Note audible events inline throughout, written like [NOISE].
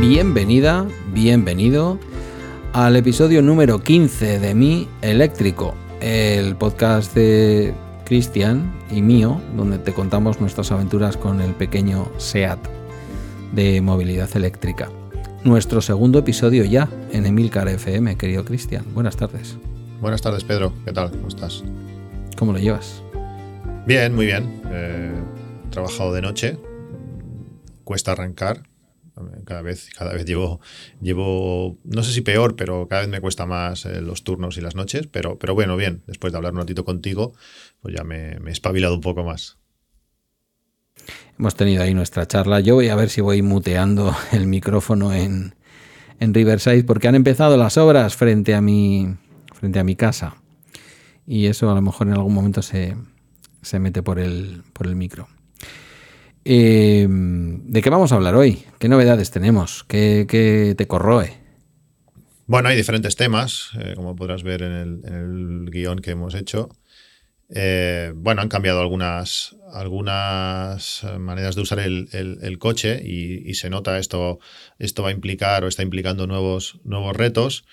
Bienvenida, bienvenido al episodio número 15 de Mi Eléctrico, el podcast de Cristian y mío, donde te contamos nuestras aventuras con el pequeño SEAT de movilidad eléctrica. Nuestro segundo episodio ya en Emilcar FM, querido Cristian. Buenas tardes. Buenas tardes, Pedro. ¿Qué tal? ¿Cómo estás? ¿Cómo lo llevas? Bien, muy bien. Eh, he trabajado de noche. Cuesta arrancar. Cada vez, cada vez llevo, llevo, no sé si peor, pero cada vez me cuesta más eh, los turnos y las noches. Pero, pero bueno, bien. Después de hablar un ratito contigo, pues ya me, me he espabilado un poco más. Hemos tenido ahí nuestra charla. Yo voy a ver si voy muteando [LAUGHS] el micrófono en, en Riverside porque han empezado las obras frente a mi, frente a mi casa. Y eso a lo mejor en algún momento se, se mete por el, por el micro. Eh, ¿De qué vamos a hablar hoy? ¿Qué novedades tenemos? ¿Qué, qué te corroe? Bueno, hay diferentes temas, eh, como podrás ver en el, en el, guion que hemos hecho. Eh, bueno, han cambiado algunas, algunas maneras de usar el, coche y, se nota esto, esto va a implicar o está implicando nuevos, nuevos retos.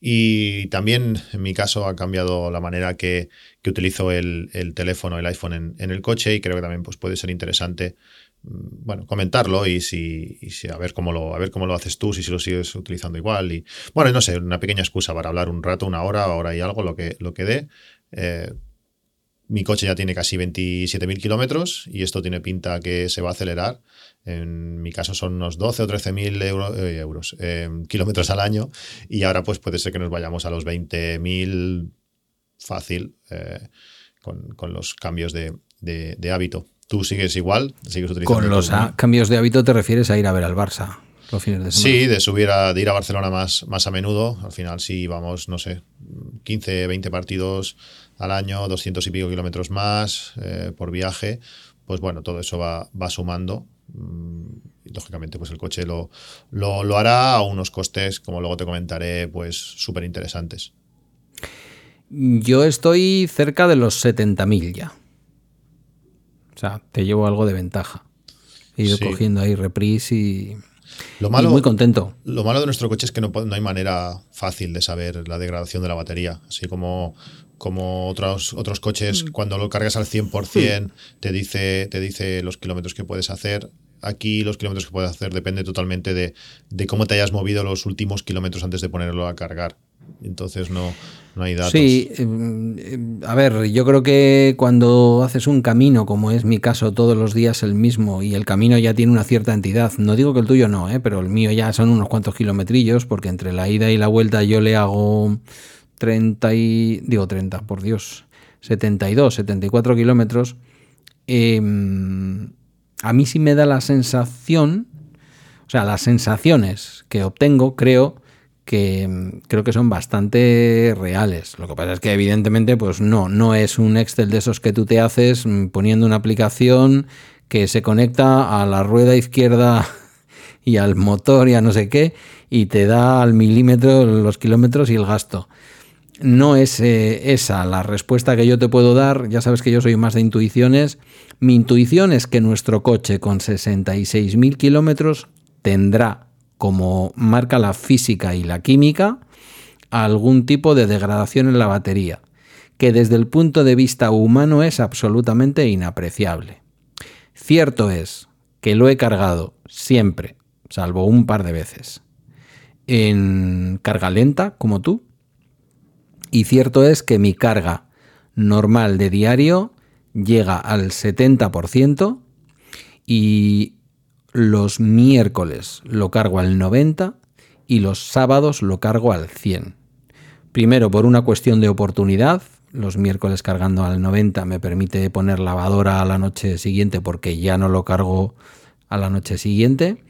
Y también, en mi caso, ha cambiado la manera que, que utilizo el, el, teléfono, el iPhone en, el coche y creo que también pues, puede ser interesante mm, bueno, comentarlo y si, y si, a ver cómo lo a ver cómo lo haces tú, si, si lo sigues utilizando igual. Y bueno, no sé, una pequeña excusa para hablar un rato, una hora, hora y algo, lo que, lo que dé. Eh, mi coche ya tiene casi 27.000 kilómetros y esto tiene pinta que se va a acelerar. En mi caso son unos 12 o 13.000 euro, eh, euros, eh, kilómetros al año y ahora pues puede ser que nos vayamos a los 20.000 fácil eh, con, con, los cambios de, de, de, hábito. ¿Tú sigues igual? ¿Sigues utilizando con los a, cambios de hábito te refieres a ir a ver al Barça los fines de semana? Sí, de subir a, de ir a Barcelona más, más a menudo. Al final sí vamos, no sé, 15, 20 partidos al año, 200 y pico kilómetros más eh, por viaje, pues bueno, todo eso va, va sumando. Mm, y lógicamente, pues el coche lo, lo, lo, hará a unos costes, como luego te comentaré, pues súper interesantes. Yo estoy cerca de los 70.000 ya. O sea, te llevo algo de ventaja. He ido sí. cogiendo ahí reprise y, lo malo, y muy contento. Lo malo de nuestro coche es que no, no hay manera fácil de saber la degradación de la batería. Así como como otros, otros coches, mm. cuando lo cargas al 100%, mm. te dice, te dice los kilómetros que puedes hacer. Aquí los kilómetros que puedes hacer depende totalmente de, de cómo te hayas movido los últimos kilómetros antes de ponerlo a cargar. Entonces no, no hay datos. Sí, eh, a ver, yo creo que cuando haces un camino, como es mi caso, todos los días el mismo, y el camino ya tiene una cierta entidad, no digo que el tuyo no, ¿eh? pero el mío ya son unos cuantos kilometrillos, porque entre la ida y la vuelta yo le hago 30 y, digo 30, por Dios, 72, 74 kilómetros, eh, a mí sí me da la sensación, o sea, las sensaciones que obtengo, creo que creo que son bastante reales. Lo que pasa es que evidentemente, pues no, no es un Excel de esos que tú te haces poniendo una aplicación que se conecta a la rueda izquierda [LAUGHS] y al motor y a no sé qué, y te da al milímetro los kilómetros y el gasto no es eh, esa la respuesta que yo te puedo dar. Ya sabes que yo soy más de intuiciones. Mi intuición es que nuestro coche con 66.000 kilómetros tendrá, como marca la física y la química, algún tipo de degradación en la batería, que desde el punto de vista humano es absolutamente inapreciable. Cierto es que lo he cargado siempre, salvo un par de veces, en carga lenta, como tú, y cierto es que mi carga normal de diario llega al 70% y los miércoles lo cargo al 90% y los sábados lo cargo al 100%. Primero por una cuestión de oportunidad, los miércoles cargando al 90 me permite poner lavadora a la noche siguiente porque ya no lo cargo a la noche siguiente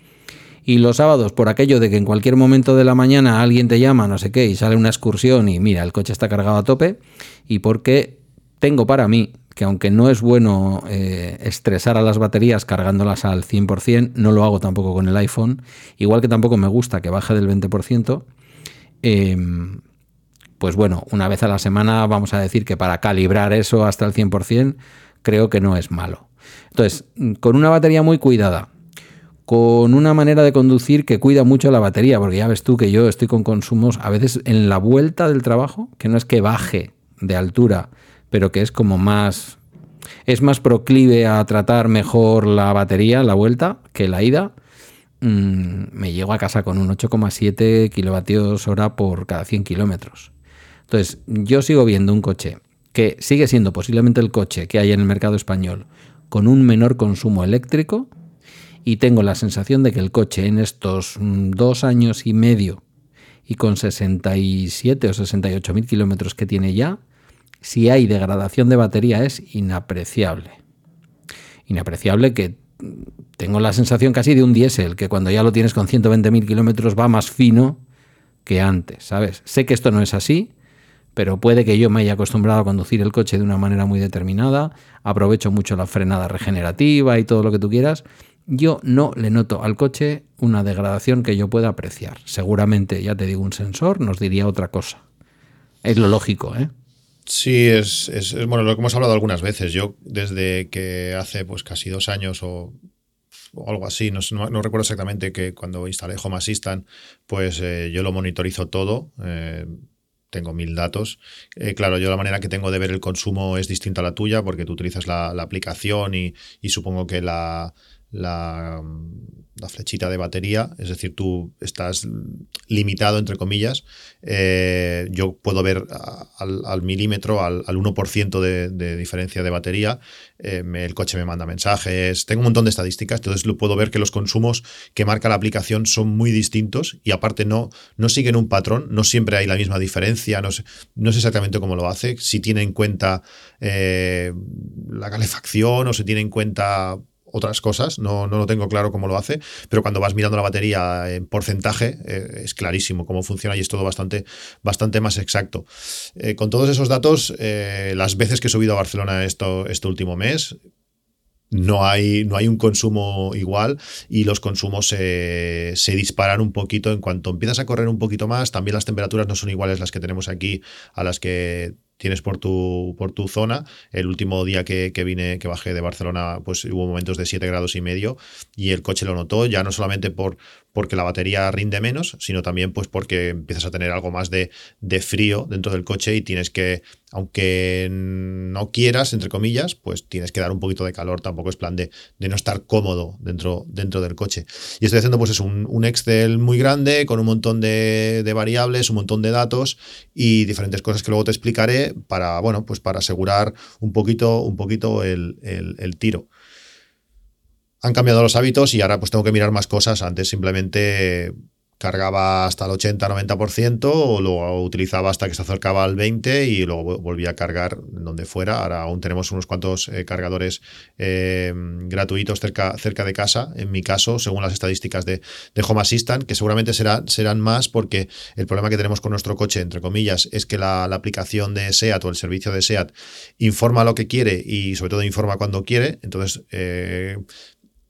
y los sábados por aquello de que en cualquier momento de la mañana alguien te llama, no sé qué, y sale una excursión y mira, el coche está cargado a tope, y porque tengo para mí que aunque no es bueno eh, estresar a las baterías cargándolas al 100%, no lo hago tampoco con el iPhone, igual que tampoco me gusta que baje del 20%, em, pues bueno, una vez a la semana vamos a decir que para calibrar eso hasta el 100% creo que no es malo. Entonces, con una batería muy cuidada, con una manera de conducir que cuida mucho la batería, porque ya ves tú que yo estoy con consumos a veces en la vuelta del trabajo, que no es que baje de altura, pero que es como más es más proclive a tratar mejor la batería, la vuelta, que la ida. Mm, me llego a casa con un 8,7 kilovatios hora por cada 100 kilómetros. Entonces, yo sigo viendo un coche que sigue siendo posiblemente el coche que hay en el mercado español con un menor consumo eléctrico y tengo la sensación de que el coche en estos mm, dos años y medio y con 67 o 68 mil kilómetros que tiene ya, si hay degradación de batería es inapreciable. Inapreciable que mm, tengo la sensación casi de un diésel, que cuando ya lo tienes con 120.000 kilómetros va más fino que antes, ¿sabes? Sé que esto no es así, pero puede que yo me haya acostumbrado a conducir el coche de una manera muy determinada, aprovecho mucho la frenada regenerativa y todo lo que tú quieras, yo no le noto al coche una degradación que yo pueda apreciar. Seguramente, ya te digo, un sensor nos diría otra cosa. Es lo lógico, ¿eh? Sí, es, bueno lo que hemos hablado algunas veces. Yo desde que hace pues casi dos años o, algo así, no, recuerdo exactamente que cuando instalé Home Assistant, pues eh, yo lo monitorizo todo. Eh, tengo mil datos. Eh, claro, yo la manera que tengo de ver el consumo es distinta a la tuya porque tú utilizas la, aplicación y, supongo que la, la, flechita de batería, es decir, tú estás limitado, entre comillas. Eh, yo puedo ver al, milímetro, al, 1% de, diferencia de batería. Eh, el coche me manda mensajes. Tengo un montón de estadísticas, entonces lo puedo ver que los consumos que marca la aplicación son muy distintos y aparte no, no siguen un patrón, no siempre hay la misma diferencia, no sé, no exactamente cómo lo hace, si tiene en cuenta eh, la calefacción o se tiene en cuenta otras cosas, no, no lo tengo claro cómo lo hace, pero cuando vas mirando la batería en porcentaje eh, es clarísimo cómo funciona y es todo bastante, bastante más exacto. Eh, con todos esos datos, eh, las veces que he subido a Barcelona esto, este último mes, no hay, no hay un consumo igual y los consumos se, se, disparan un poquito en cuanto empiezas a correr un poquito más. También las temperaturas no son iguales las que tenemos aquí a las que tienes por tu, por tu zona. El último día que, vine, que bajé de Barcelona, pues hubo momentos de 7 grados y medio y el coche lo notó, ya no solamente por, porque la batería rinde menos, sino también pues porque empiezas a tener algo más de, de frío dentro del coche y tienes que, aunque no quieras, entre comillas, pues tienes que dar un poquito de calor, tampoco es plan de, de no estar cómodo dentro, dentro del coche. Y estoy haciendo pues es un, un Excel muy grande con un montón de, de variables, un montón de datos y diferentes cosas que luego te explicaré para, bueno, pues para asegurar un poquito, un poquito el, el tiro han cambiado los hábitos y ahora pues tengo que mirar más cosas. Antes simplemente cargaba hasta el 80-90% o lo utilizaba hasta que se acercaba al 20% y luego volvía a cargar donde fuera. Ahora aún tenemos unos cuantos eh, cargadores eh, gratuitos cerca, cerca de casa, en mi caso, según las estadísticas de, de Home Assistant, que seguramente será, serán más porque el problema que tenemos con nuestro coche, entre comillas, es que la, aplicación de SEAT o el servicio de SEAT informa lo que quiere y sobre todo informa cuando quiere. Entonces, eh,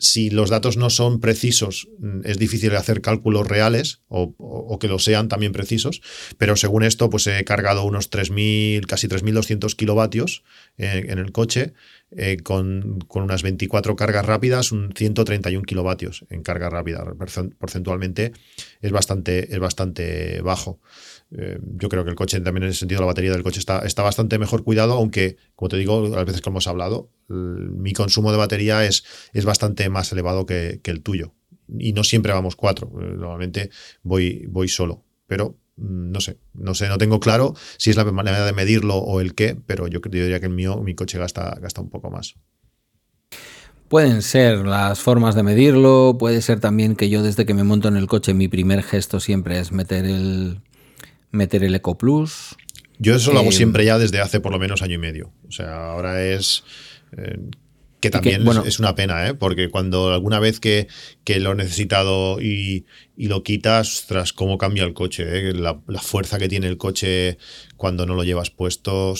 si los datos no son precisos, mm, es difícil hacer cálculos reales o, que lo sean también precisos, pero según esto, pues he cargado unos 3.000, casi 3.200 kilovatios eh, en el coche, eh, con, unas 24 cargas rápidas, un 131 kilovatios en carga rápida. Porcentualmente es bastante, es bastante bajo. Eh, yo creo que el coche también en ese sentido, la batería del coche está, está bastante mejor cuidado, aunque, como te digo, las veces que hemos hablado, mi consumo de batería es, es bastante más elevado que, el tuyo. Y no siempre vamos cuatro, eh, normalmente voy, voy solo. Pero mm, no sé, no sé, no tengo claro si es la manera de medirlo o el qué, pero yo, yo diría que el mío, mi coche gasta, gasta un poco más. Pueden ser las formas de medirlo, puede ser también que yo desde que me monto en el coche mi primer gesto siempre es meter el, meter el Eco Plus. Yo eso lo hago eh, siempre ya desde hace por lo menos año y medio. O sea, ahora es... Eh, que también es una pena, ¿eh? porque cuando alguna vez que, lo he necesitado y, lo quitas, tras cómo cambia el coche, ¿eh? la, fuerza que tiene el coche cuando no lo llevas puesto.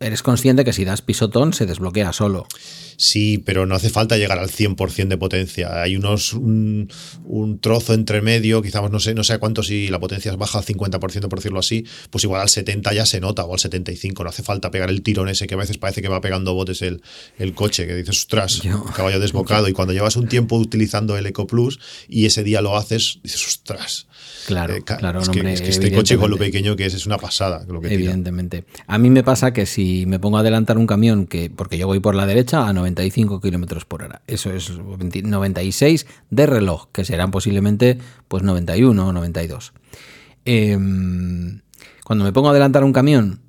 eres consciente que si das pisotón se desbloquea solo. Sí, pero no hace falta llegar al 100% de potencia. Hay unos un, trozo entre medio, quizás no sé, no sé cuánto si la potencia es baja al 50%, por decirlo así, pues igual al 70 ya se nota o al 75, no hace falta pegar el tirón ese que a veces parece que va pegando botes el, el coche, que dices, ostras, caballo desbocado. Y cuando llevas un tiempo utilizando el Eco Plus y ese día lo haces, dices, ostras. Claro, eh, claro, es, que, este coche con lo pequeño que es es una pasada. Lo que evidentemente. A mí me pasa que si me pongo a adelantar un camión, que porque yo voy por la derecha a 95 kilómetros por hora, eso es 96 de reloj, que serán posiblemente pues 91 o 92. Em, cuando me pongo a adelantar un camión,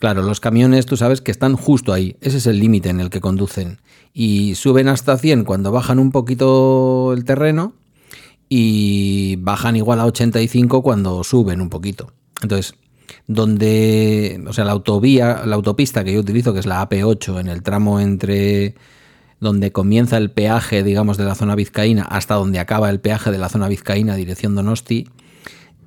claro, los camiones tú sabes que están justo ahí, ese es el límite en el que conducen. Y suben hasta 100 cuando bajan un poquito el terreno y bajan igual a 85 cuando suben un poquito. Entonces, donde, o sea, la autovía, la autopista que yo utilizo, que es la AP8, en el tramo entre donde comienza el peaje, digamos, de la zona vizcaína hasta donde acaba el peaje de la zona vizcaína, dirección Donosti,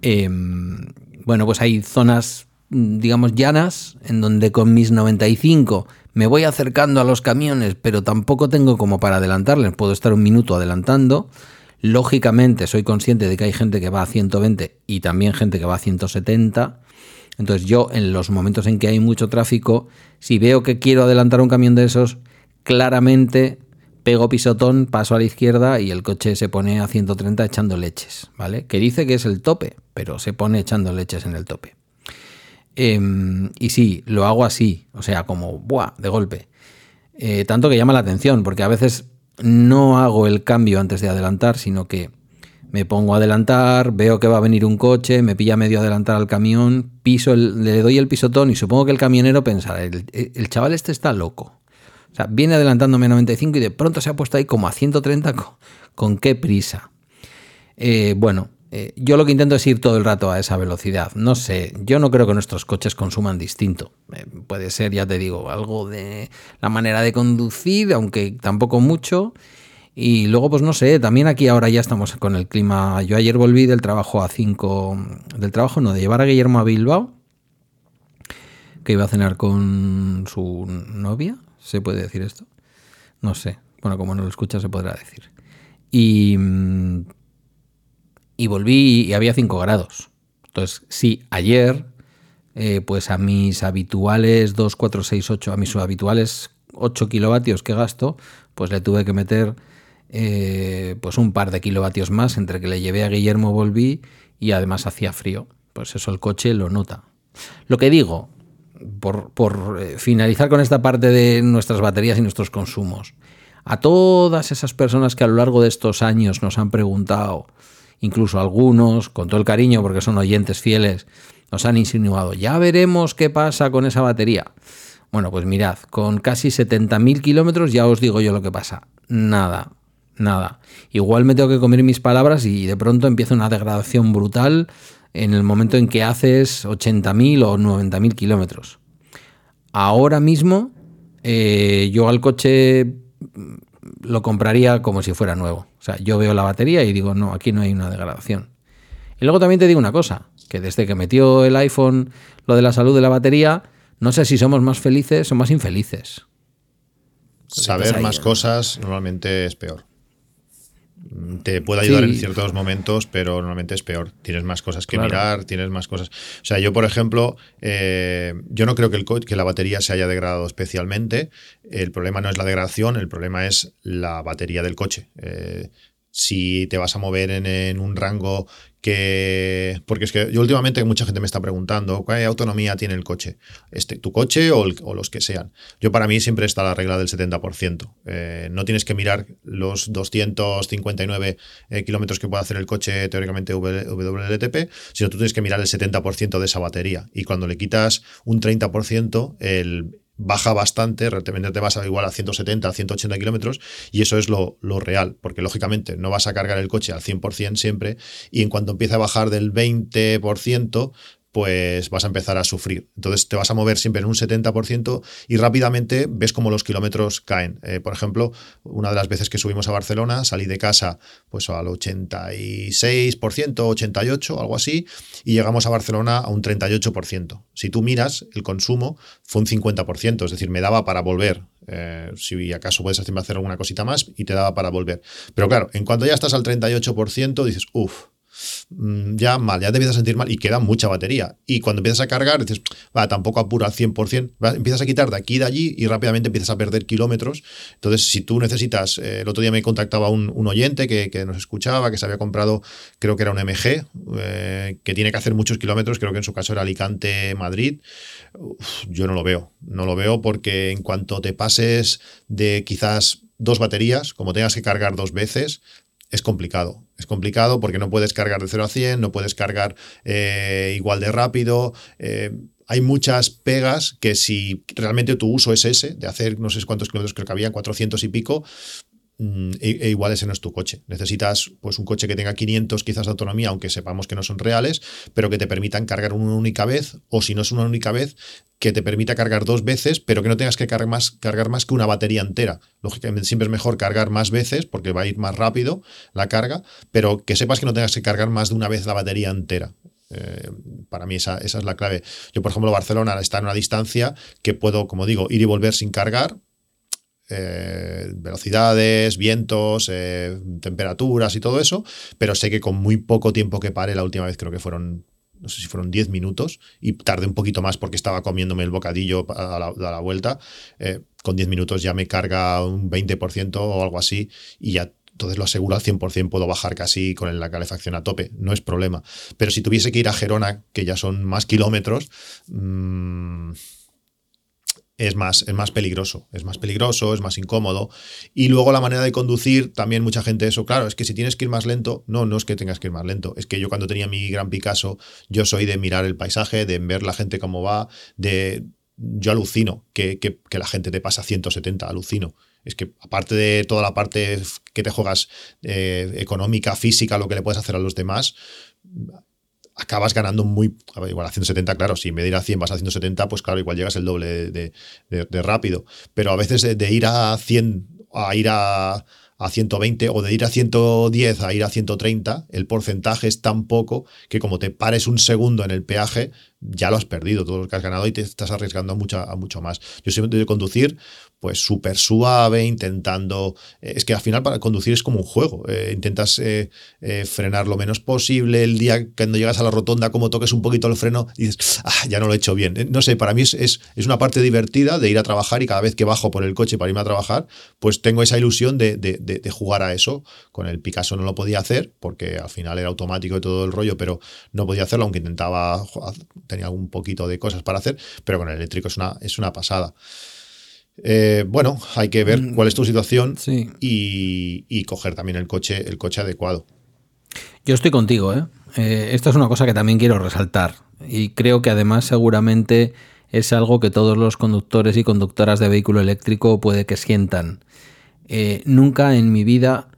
em, bueno, pues hay zonas, digamos, llanas, en donde con mis 95 me voy acercando a los camiones, pero tampoco tengo como para adelantarles, puedo estar un minuto adelantando. Lógicamente soy consciente de que hay gente que va a 120 y también gente que va a 170. Entonces yo en los momentos en que hay mucho tráfico, si veo que quiero adelantar un camión de esos, claramente pego pisotón, paso a la izquierda y el coche se pone a 130 echando leches, ¿vale? Que dice que es el tope, pero se pone echando leches en el tope. Em, y sí, lo hago así, o sea, como, ¡buah!, de golpe. Eh, tanto que llama la atención, porque a veces no hago el cambio antes de adelantar, sino que me pongo a adelantar, veo que va a venir un coche, me pilla medio adelantar al camión, piso le doy el pisotón y supongo que el camionero pensará, el, chaval este está loco. O sea, viene adelantándome a 95 y de pronto se ha puesto ahí como a 130, ¿con, qué prisa? Eh, bueno, eh, yo lo que intento es ir todo el rato a esa velocidad. No sé, yo no creo que nuestros coches consuman distinto. Eh, puede ser, ya te digo, algo de la manera de conducir, aunque tampoco mucho. Y luego, pues no sé, también aquí ahora ya estamos con el clima. Yo ayer volví del trabajo a 5, del trabajo no, de llevar a Guillermo a Bilbao, que iba a cenar con su novia, ¿se puede decir esto? No sé, bueno, como no lo escucha se podrá decir. Y y volví y había 5 grados. Entonces, sí, ayer, eh, pues a mis habituales 2, 4, 6, 8, a mis habituales 8 kilovatios que gasto, pues le tuve que meter eh, pues un par de kilovatios más entre que le llevé a Guillermo, volví y además hacía frío. Pues eso el coche lo nota. Lo que digo, por, por eh, finalizar con esta parte de nuestras baterías y nuestros consumos, a todas esas personas que a lo largo de estos años nos han preguntado, incluso algunos, con todo el cariño porque son oyentes fieles, nos han insinuado, ya veremos qué pasa con esa batería. Bueno, pues mirad, con casi 70.000 kilómetros ya os digo yo lo que pasa. Nada, nada. Igual me tengo que comer mis palabras y de pronto empieza una degradación brutal en el momento en que haces 80.000 o 90.000 kilómetros. Ahora mismo eh, yo al coche lo compraría como si fuera nuevo. O sea, yo veo la batería y digo, no, aquí no hay una degradación. Y luego también te digo una cosa, que desde que metió el iPhone lo de la salud de la batería, no sé si somos más felices o más infelices. Saber más cosas normalmente es peor. Te puede ayudar en ciertos momentos, pero normalmente es peor. Tienes más cosas que mirar, tienes más cosas. O sea, yo, por ejemplo, eh, yo no creo que, el que la batería se haya degradado especialmente. El problema no es la degradación, el problema es la batería del coche. Eh, si te vas a mover en, un rango que... Porque es que yo últimamente mucha gente me está preguntando, ¿cuál autonomía tiene el coche? Este, ¿Tu coche o, los que sean? Yo para mí siempre está la regla del 70%. Eh, no tienes que mirar los 259 eh, kilómetros que puede hacer el coche teóricamente WLTP, sino tú tienes que mirar el 70% de esa batería. Y cuando le quitas un 30%, el baja bastante, realmente te vas a igual a 170, 180 kilómetros, y eso es lo, real, porque lógicamente no vas a cargar el coche al 100% siempre, y en cuanto empieza a bajar del 20%, pues vas a empezar a sufrir. Entonces te vas a mover siempre en un 70% y rápidamente ves cómo los kilómetros caen. Eh, por ejemplo, una de las veces que subimos a Barcelona, salí de casa pues al 86%, 88%, algo así, y llegamos a Barcelona a un 38%. Si tú miras, el consumo fue un 50%, es decir, me daba para volver. Eh, si acaso puedes hacer alguna cosita más y te daba para volver. Pero claro, en cuanto ya estás al 38%, dices, uff, ya mal, ya te empiezas a sentir mal y queda mucha batería. Y cuando empiezas a cargar, dices, va, tampoco apura al 100%, empiezas a quitar de aquí y de allí y rápidamente empiezas a perder kilómetros. Entonces, si tú necesitas, eh, el otro día me contactaba un, oyente que, nos escuchaba, que se había comprado, creo que era un MG, eh, que tiene que hacer muchos kilómetros, creo que en su caso era Alicante-Madrid. Yo no lo veo, no lo veo porque en cuanto te pases de quizás dos baterías, como tengas que cargar dos veces, es complicado. Es complicado porque no puedes cargar de 0 a 100, no puedes cargar eh, igual de rápido. Eh, hay muchas pegas que si realmente tu uso es ese, de hacer no sé cuántos kilómetros, creo que había 400 y pico, e, e, igual ese no es tu coche. Necesitas pues un coche que tenga 500 quizás de autonomía, aunque sepamos que no son reales, pero que te permitan cargar una única vez, o si no es una única vez, que te permita cargar dos veces, pero que no tengas que cargar más, cargar más que una batería entera. Lógicamente siempre es mejor cargar más veces porque va a ir más rápido la carga, pero que sepas que no tengas que cargar más de una vez la batería entera. Eh, para mí esa, esa, es la clave. Yo, por ejemplo, Barcelona está en una distancia que puedo, como digo, ir y volver sin cargar, eh, velocidades, vientos, eh, temperaturas y todo eso, pero sé que con muy poco tiempo que pare, la última vez creo que fueron, no sé si fueron 10 minutos, y tardé un poquito más porque estaba comiéndome el bocadillo a la, vuelta, eh, con 10 minutos ya me carga un 20% o algo así, y ya entonces lo aseguro al 100%, puedo bajar casi con la calefacción a tope, no es problema. Pero si tuviese que ir a Gerona, que ya son más kilómetros, mmm, es más, es más peligroso, es más peligroso, es más incómodo. Y luego la manera de conducir, también mucha gente eso, claro, es que si tienes que ir más lento, no, no es que tengas que ir más lento, es que yo cuando tenía mi Gran Picasso, yo soy de mirar el paisaje, de ver la gente cómo va, de... Yo alucino que, que, la gente te pasa 170, alucino. Es que aparte de toda la parte que te juegas eh, económica, física, lo que le puedes hacer a los demás, acabas ganando muy. igual a 170, claro, si en vez de ir a 100 vas a 170, pues claro, igual llegas el doble de, rápido. Pero a veces de, ir a 100 a ir a, a 120 o de ir a 110 a ir a 130, el porcentaje es tan poco que como te pares un segundo en el peaje, ya lo has perdido, todo lo que has ganado y te estás arriesgando a mucho, a mucho más. Yo siempre de conducir pues súper suave, intentando... Eh, es que al final para conducir es como un juego. Eh, intentas eh, frenar lo menos posible. El día cuando llegas a la rotonda, como toques un poquito el freno, dices, ah, ya no lo he hecho bien. No sé, para mí es, es, una parte divertida de ir a trabajar y cada vez que bajo por el coche para irme a trabajar, pues tengo esa ilusión de, de jugar a eso. Con el Picasso no lo podía hacer porque al final era automático y todo el rollo, pero no podía hacerlo, aunque intentaba, tenía un poquito de cosas para hacer, pero con el eléctrico es una, es una pasada. Eh, bueno, hay que ver mm, cuál es tu situación y, coger también el coche, el coche adecuado. Yo estoy contigo, ¿eh? ¿eh? Esto es una cosa que también quiero resaltar y creo que además seguramente es algo que todos los conductores y conductoras de vehículo eléctrico puede que sientan. Eh, nunca en mi vida,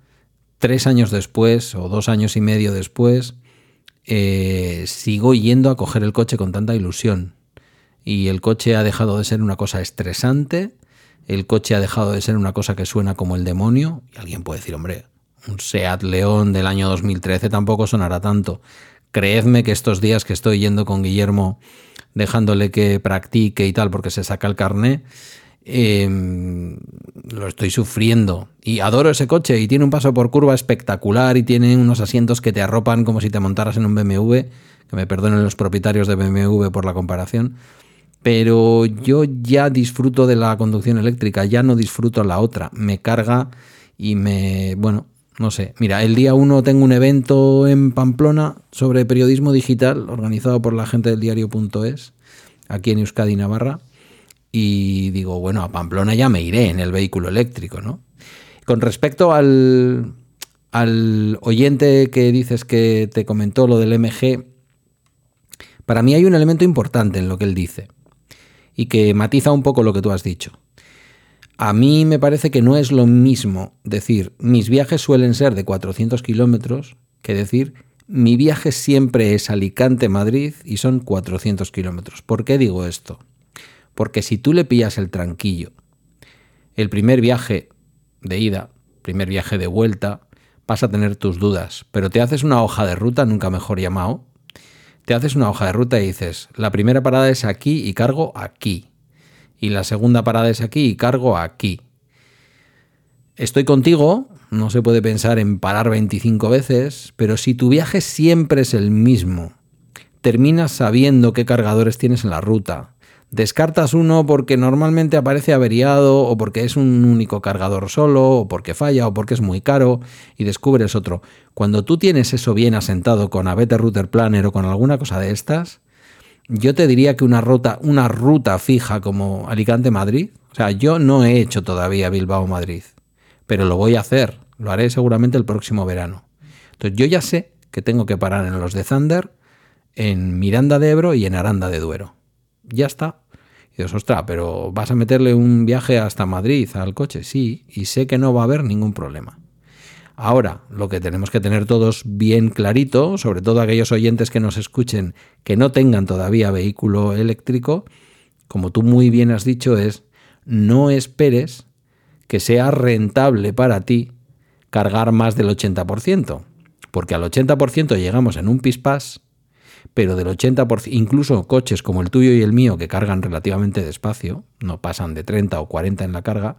tres años después o dos años y medio después, sigo yendo a coger el coche con tanta ilusión. Y el coche ha dejado de ser una cosa estresante el coche ha dejado de ser una cosa que suena como el demonio. Y alguien puede decir, hombre, un Seat León del año 2013 tampoco sonará tanto. Creedme que estos días que estoy yendo con Guillermo, dejándole que practique y tal, porque se saca el carné, em, lo estoy sufriendo. Y adoro ese coche y tiene un paso por curva espectacular y tiene unos asientos que te arropan como si te montaras en un BMW, que me perdonen los propietarios de BMW por la comparación pero yo ya disfruto de la conducción eléctrica, ya no disfruto la otra. Me carga y me, bueno, no sé. Mira, el día 1 tengo un evento en Pamplona sobre periodismo digital organizado por la gente del diario.es, aquí en Euskadi, Navarra. Y digo, bueno, a Pamplona ya me iré en el vehículo eléctrico, ¿no? Con respecto al, al oyente que dices que te comentó lo del MG, para mí hay un elemento importante en lo que él dice y que matiza un poco lo que tú has dicho. A mí me parece que no es lo mismo decir mis viajes suelen ser de 400 kilómetros que decir Mi viaje siempre es Alicante-Madrid y son 400 kilómetros. ¿Por qué digo esto? Porque si tú le pillas el tranquillo, el primer viaje de ida, primer viaje de vuelta, vas a tener tus dudas, pero te haces una hoja de ruta, nunca mejor llamado, te haces una hoja de ruta y dices, la primera parada es aquí y cargo aquí, y la segunda parada es aquí y cargo aquí. Estoy contigo, no se puede pensar en parar 25 veces, pero si tu viaje siempre es el mismo, terminas sabiendo qué cargadores tienes en la ruta, Descartas uno porque normalmente aparece averiado o porque es un único cargador solo o porque falla o porque es muy caro y descubres otro. Cuando tú tienes eso bien asentado con a Better Router Planner o con alguna cosa de estas, yo te diría que una ruta, una ruta fija como Alicante-Madrid, o sea, yo no he hecho todavía Bilbao-Madrid, pero lo voy a hacer, lo haré seguramente el próximo verano. Entonces yo ya sé que tengo que parar en los de Thunder, en Miranda de Ebro y en Aranda de Duero. Ya está. Y dices, ostras, pero ¿vas a meterle un viaje hasta Madrid al coche? Sí, y sé que no va a haber ningún problema. Ahora, lo que tenemos que tener todos bien clarito, sobre todo aquellos oyentes que nos escuchen que no tengan todavía vehículo eléctrico, como tú muy bien has dicho, es no esperes que sea rentable para ti cargar más del 80%, porque al 80% llegamos en un pispás pero del 80%, incluso coches como el tuyo y el mío que cargan relativamente despacio, no pasan de 30 o 40 en la carga,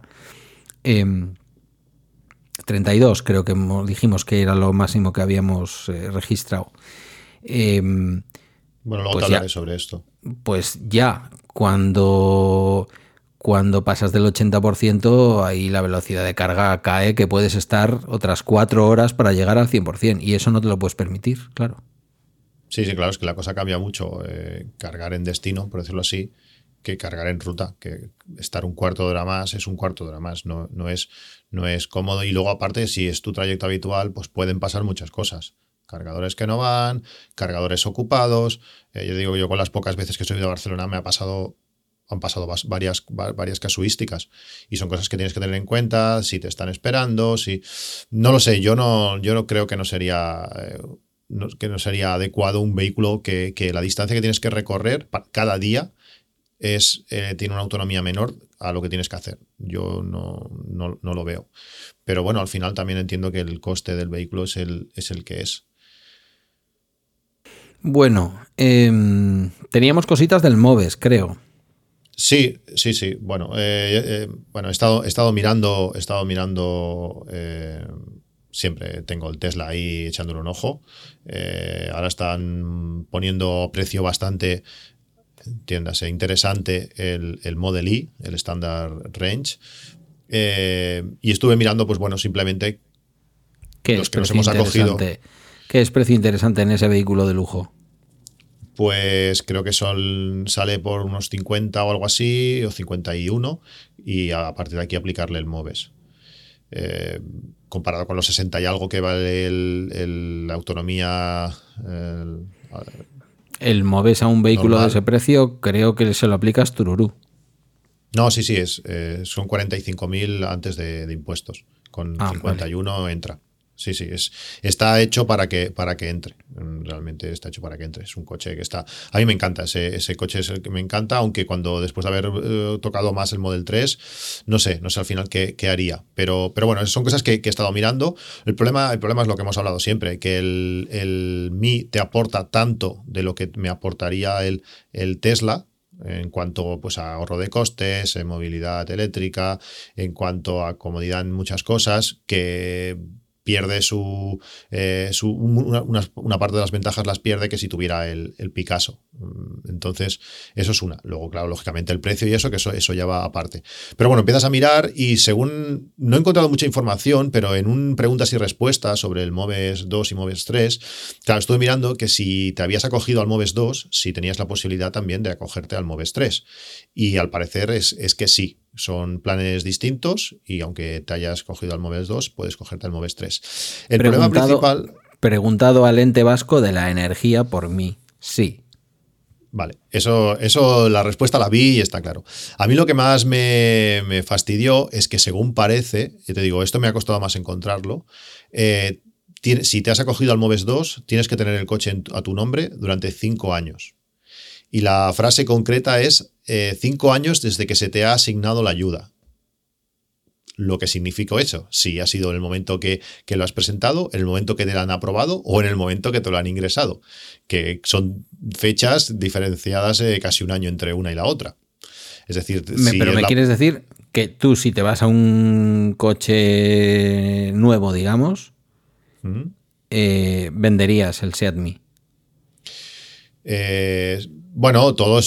32 em, creo que dijimos que era lo máximo que habíamos eh, registrado. Em, bueno, luego pues te hablaré sobre esto. Pues ya, cuando, cuando pasas del 80%, ahí la velocidad de carga cae que puedes estar otras cuatro horas para llegar al 100%, y eso no te lo puedes permitir, claro. Sí, sí, claro, es que la cosa cambia mucho. Eh, cargar en destino, por decirlo así, que cargar en ruta, que estar un cuarto de hora más es un cuarto de hora más, no, no, es, no es cómodo. Y luego, aparte, si es tu trayecto habitual, pues pueden pasar muchas cosas. Cargadores que no van, cargadores ocupados. Eh, yo digo, yo con las pocas veces que he subido a Barcelona me ha pasado han pasado varias, varias casuísticas y son cosas que tienes que tener en cuenta, si te están esperando, si... No lo sé, yo no, yo no creo que no sería que no sería adecuado un vehículo que, la distancia que tienes que recorrer cada día es, eh, tiene una autonomía menor a lo que tienes que hacer. Yo no, no, lo veo. Pero bueno, al final también entiendo que el coste del vehículo es el, es el que es. Bueno, em, teníamos cositas del Moves, creo. Sí, sí, sí. Bueno, eh, eh, bueno, he estado, he estado mirando, he estado mirando siempre tengo el Tesla ahí echándole un ojo. Eh, ahora están poniendo precio bastante, entiéndase, interesante el, el Model E, el Standard Range. Eh, y estuve mirando, pues bueno, simplemente ¿Qué los que nos hemos acogido. ¿Qué es precio interesante en ese vehículo de lujo? Pues creo que son, sale por unos 50 o algo así, o 51, y a partir de aquí aplicarle el MOVES. Eh, comparado con los 60 y algo que vale la autonomía. El, moves a un vehículo de ese precio, creo que se lo aplicas tururú. No, sí, sí, es, eh, son 45.000 antes de, impuestos. Con 51 ah, entra. Sí, sí, es, está hecho para que, para que entre. Mm, realmente está hecho para que entre. Es un coche que está. A mí me encanta, ese, coche es el que me encanta, aunque cuando después de haber eh, tocado más el Model 3, no sé, no sé al final qué, haría. Pero, pero bueno, son cosas que, he estado mirando. El problema, el problema es lo que hemos hablado siempre, que el, el Mi te aporta tanto de lo que me aportaría el, el Tesla, en cuanto pues, a ahorro de costes, en movilidad eléctrica, en cuanto a comodidad en muchas cosas, que pierde su, eh, una, parte de las ventajas las pierde que si tuviera el, Picasso. Mm, entonces, eso es una. Luego, claro, lógicamente el precio y eso, que eso, eso ya va aparte. Pero bueno, empiezas a mirar y según, no he encontrado mucha información, pero en un preguntas y respuestas sobre el Moves 2 y Moves 3, claro, estuve mirando que si te habías acogido al Moves 2, si tenías la posibilidad también de acogerte al Moves 3. Y al parecer es, es que sí, son planes distintos y aunque te hayas cogido al Moves 2, puedes cogerte al Moves 3. El problema principal. Preguntado al ente vasco de la energía por mí. Sí. Vale, eso, eso la respuesta la vi y está claro. A mí lo que más me, fastidió es que según parece, y te digo, esto me ha costado más encontrarlo, eh, si te has acogido al Moves 2, tienes que tener el coche a tu nombre durante cinco años. Y la frase concreta es eh, cinco años desde que se te ha asignado la ayuda. Lo que significa eso, si ha sido en el momento que, lo has presentado, en el momento que te lo han aprobado o en el momento que te lo han ingresado, que son fechas diferenciadas eh, casi un año entre una y la otra. Es decir, pero me quieres decir que tú si te vas a un coche nuevo, digamos, eh, venderías el Seat Me. Eh, bueno, todo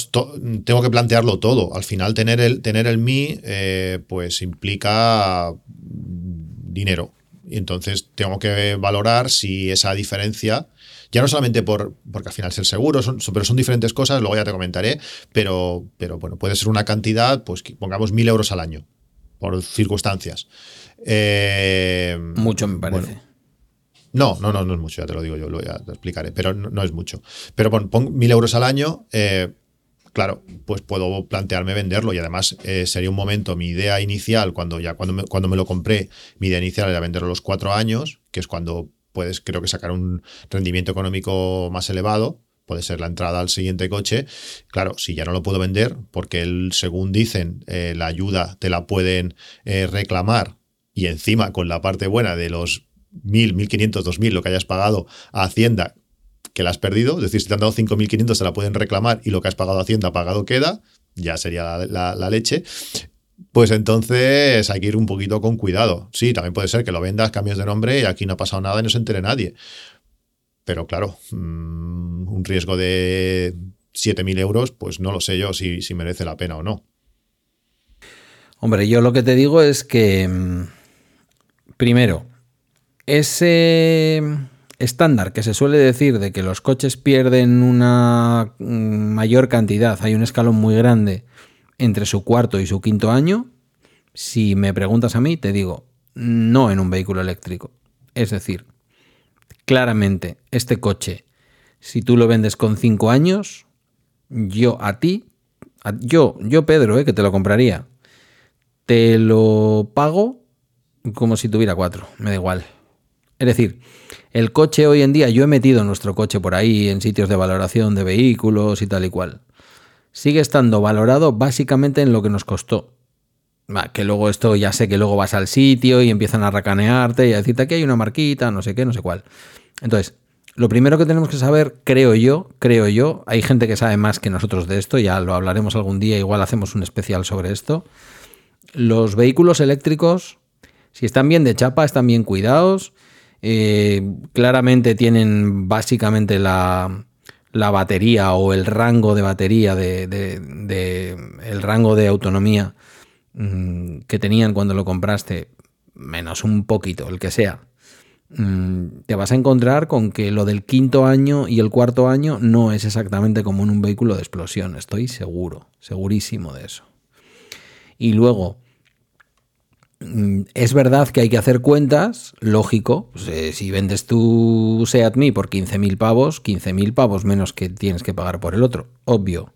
tengo que plantearlo todo. Al final tener el, tener el Mi eh, pues implica dinero. Y entonces tengo que valorar si esa diferencia, ya no solamente por, porque al final es el seguro, son, pero son diferentes cosas, luego ya te comentaré, pero, pero bueno, puede ser una cantidad, pues pongamos mil euros al año, por circunstancias. Eh, Mucho me parece. No, no, no, no es mucho, ya te lo digo yo, lo ya te explicaré, pero no, es mucho. Pero pon, mil euros al año, eh, claro, pues puedo plantearme venderlo y además eh, sería un momento, mi idea inicial, cuando ya cuando me, cuando me lo compré, mi idea inicial era venderlo a los cuatro años, que es cuando puedes, creo que sacar un rendimiento económico más elevado, puede ser la entrada al siguiente coche. Claro, si ya no lo puedo vender, porque el, según dicen, eh, la ayuda te la pueden reclamar y encima con la parte buena de los 1.000, 1.500, 2.000, lo que hayas pagado a Hacienda, que la has perdido, es decir, si te han dado 5.500 te la pueden reclamar y lo que has pagado a Hacienda pagado queda, ya sería la, leche. Pues entonces hay que ir un poquito con cuidado. Sí, también puede ser que lo vendas, cambies de nombre y aquí no ha pasado nada y no se entere nadie. Pero claro, mm, un riesgo de 7.000 euros, pues no lo sé yo si, si, merece la pena o no. Hombre, yo lo que te digo es que, mm, primero, ese estándar que se suele decir de que los coches pierden una mm, mayor cantidad, hay un escalón muy grande entre su cuarto y su quinto año, si me preguntas a mí, te digo, no en un vehículo eléctrico. Es decir, claramente este coche, si tú lo vendes con 5 años, yo a ti, yo, yo Pedro, eh, que te lo compraría, te lo pago como si tuviera 4, me da igual. Es decir, el coche hoy en día, yo he metido nuestro coche por ahí en sitios de valoración de vehículos y tal y cual. Sigue estando valorado básicamente en lo que nos costó que luego esto ya sé que luego vas al sitio y empiezan a racanearte y a decirte aquí hay una marquita, no sé qué, no sé cuál. Entonces, lo primero que tenemos que saber, creo yo, creo yo, hay gente que sabe más que nosotros de esto, ya lo hablaremos algún día, igual hacemos un especial sobre esto. Los vehículos eléctricos, si están bien de chapa, están bien cuidados, eh, claramente tienen básicamente la, batería o el rango de batería, de, el rango de autonomía Mm, que tenían cuando lo compraste, menos un poquito, el que sea, mm, te vas a encontrar con que lo del quinto año y el cuarto año no es exactamente como en un vehículo de explosión, estoy seguro, segurísimo de eso. Y luego, es verdad que hay que hacer cuentas, lógico, pues, eh, si vendes tu Seat Me por 15.000 pavos, 15.000 pavos menos que tienes que pagar por el otro, obvio.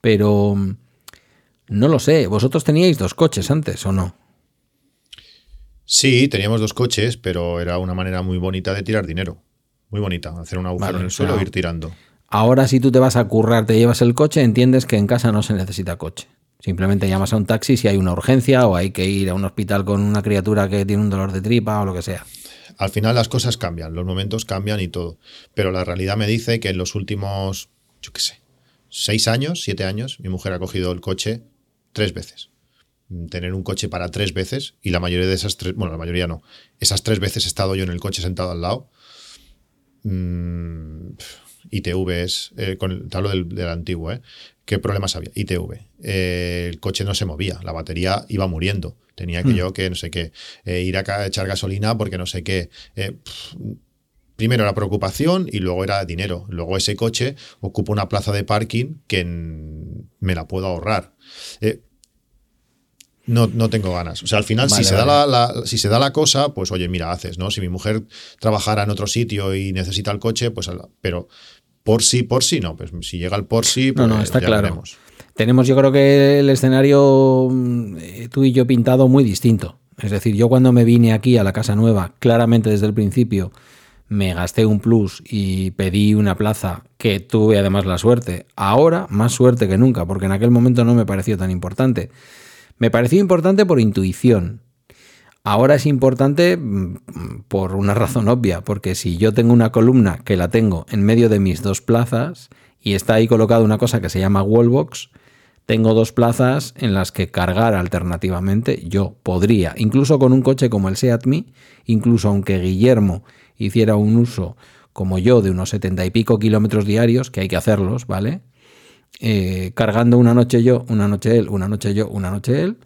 Pero no lo sé, ¿vosotros teníais dos coches antes o no? Sí, teníamos dos coches, pero era una manera muy bonita de tirar dinero. Muy bonita, hacer un agujero en el suelo e ir tirando. Ahora si tú te vas a currar, te llevas el coche, entiendes que en casa no se necesita coche. Simplemente llamas a un taxi si hay una urgencia o hay que ir a un hospital con una criatura que tiene un dolor de tripa o lo que sea. Al final las cosas cambian, los momentos cambian y todo. Pero la realidad me dice que en los últimos, yo qué sé, seis años, siete años, mi mujer ha cogido el coche tres veces. Tener un coche para tres veces y la mayoría de esas tres, bueno, la mayoría no, esas tres veces he estado yo en el coche sentado al lado. Mm, ITV eh, con el, tablo del, antiguo, ¿eh? ¿Qué problemas había? ITV. Eh, el coche no se movía, la batería iba muriendo. Tenía que hmm. yo que no sé qué, eh, ir a echar gasolina porque no sé qué. primero la preocupación y luego era dinero. Luego ese coche ocupa una plaza de parking que me la puedo ahorrar. Eh, no, no, tengo ganas. O sea, al final, si, se da la, si se da la cosa, pues oye, mira, haces, ¿no? Si mi mujer trabajara en otro sitio y necesita el coche, pues. Pero por sí, por sí, no. Pues si llega el por sí, pues no, no, está claro. Tenemos, yo creo que el escenario mm, tú y yo pintado muy distinto. Es decir, yo cuando me vine aquí a la casa nueva, claramente desde el principio, me gasté un plus y pedí una plaza que tuve además la suerte. Ahora, más suerte que nunca, porque en aquel momento no me pareció tan importante. Me pareció importante por intuición. Ahora es importante mm, por una [LAUGHS] razón obvia, porque si yo tengo una columna que la tengo en medio de mis dos plazas y está ahí colocada una cosa que se llama wallbox, tengo dos plazas en las que cargar alternativamente. Yo podría, incluso con un coche como el Seat Me, incluso aunque Guillermo hiciera un uso como yo de unos setenta y pico kilómetros diarios, que hay que hacerlos, ¿vale? Eh, cargando una noche yo, una noche él, una noche yo, una noche él,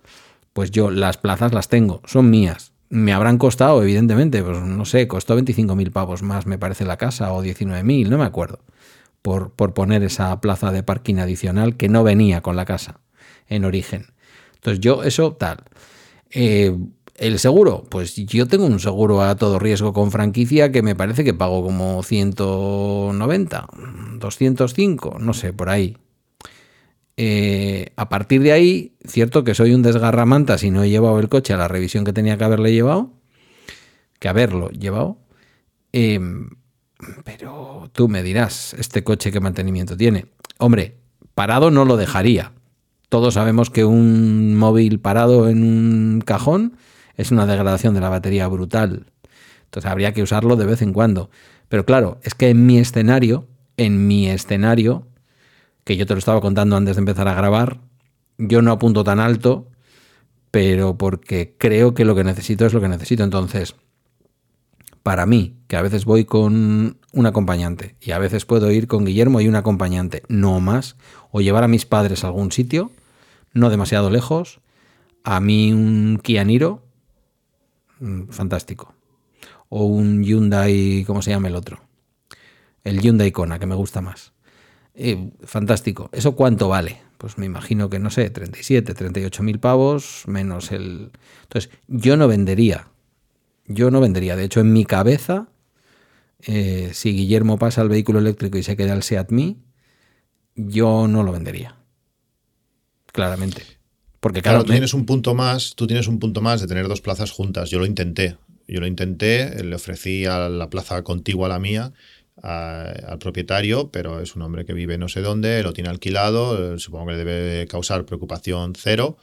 pues yo las plazas las tengo, son mías. Me habrán costado, evidentemente, pues no sé, costó 25.000 pavos más, me parece la casa, o 19.000, no me acuerdo, por, por poner esa plaza de parking adicional que no venía con la casa en origen. Entonces yo, eso tal. Eh, el seguro, pues yo tengo un seguro a todo riesgo con franquicia que me parece que pago como 190, 205, no sé, por ahí. Eh, a partir de ahí, cierto que soy un desgarramanta si no he llevado el coche a la revisión que tenía que haberle llevado, que haberlo llevado. Em, pero tú me dirás, este coche qué mantenimiento tiene. Hombre, parado no lo dejaría. Todos sabemos que un móvil parado en un cajón es una degradación de la batería brutal. Entonces habría que usarlo de vez en cuando. Pero claro, es que en mi escenario, en mi escenario, que yo te lo estaba contando antes de empezar a grabar, yo no apunto tan alto, pero porque creo que lo que necesito es lo que necesito. Entonces, para mí, que a veces voy con un acompañante y a veces puedo ir con Guillermo y un acompañante, no más, o llevar a mis padres a algún sitio, no demasiado lejos, a mí un Kia Niro, Mm, fantástico. O un Hyundai, ¿cómo se llama el otro? El Hyundai Kona, que me gusta más. Eh, fantástico. ¿Eso cuánto vale? Pues me imagino que, no sé, 37, 38 mil pavos, menos el... Entonces, yo no vendería. Yo no vendería. De hecho, en mi cabeza, eh, si Guillermo pasa al vehículo eléctrico y se queda el Seat Me, yo no lo vendería. Claramente. Porque claro, tú tienes un punto más, tú tienes un punto más de tener dos plazas juntas. Yo lo intenté. Yo lo intenté, le ofrecí a la plaza contigua a la mía al propietario, pero es un hombre que vive no sé dónde, lo tiene alquilado, eh, supongo que le debe causar preocupación cero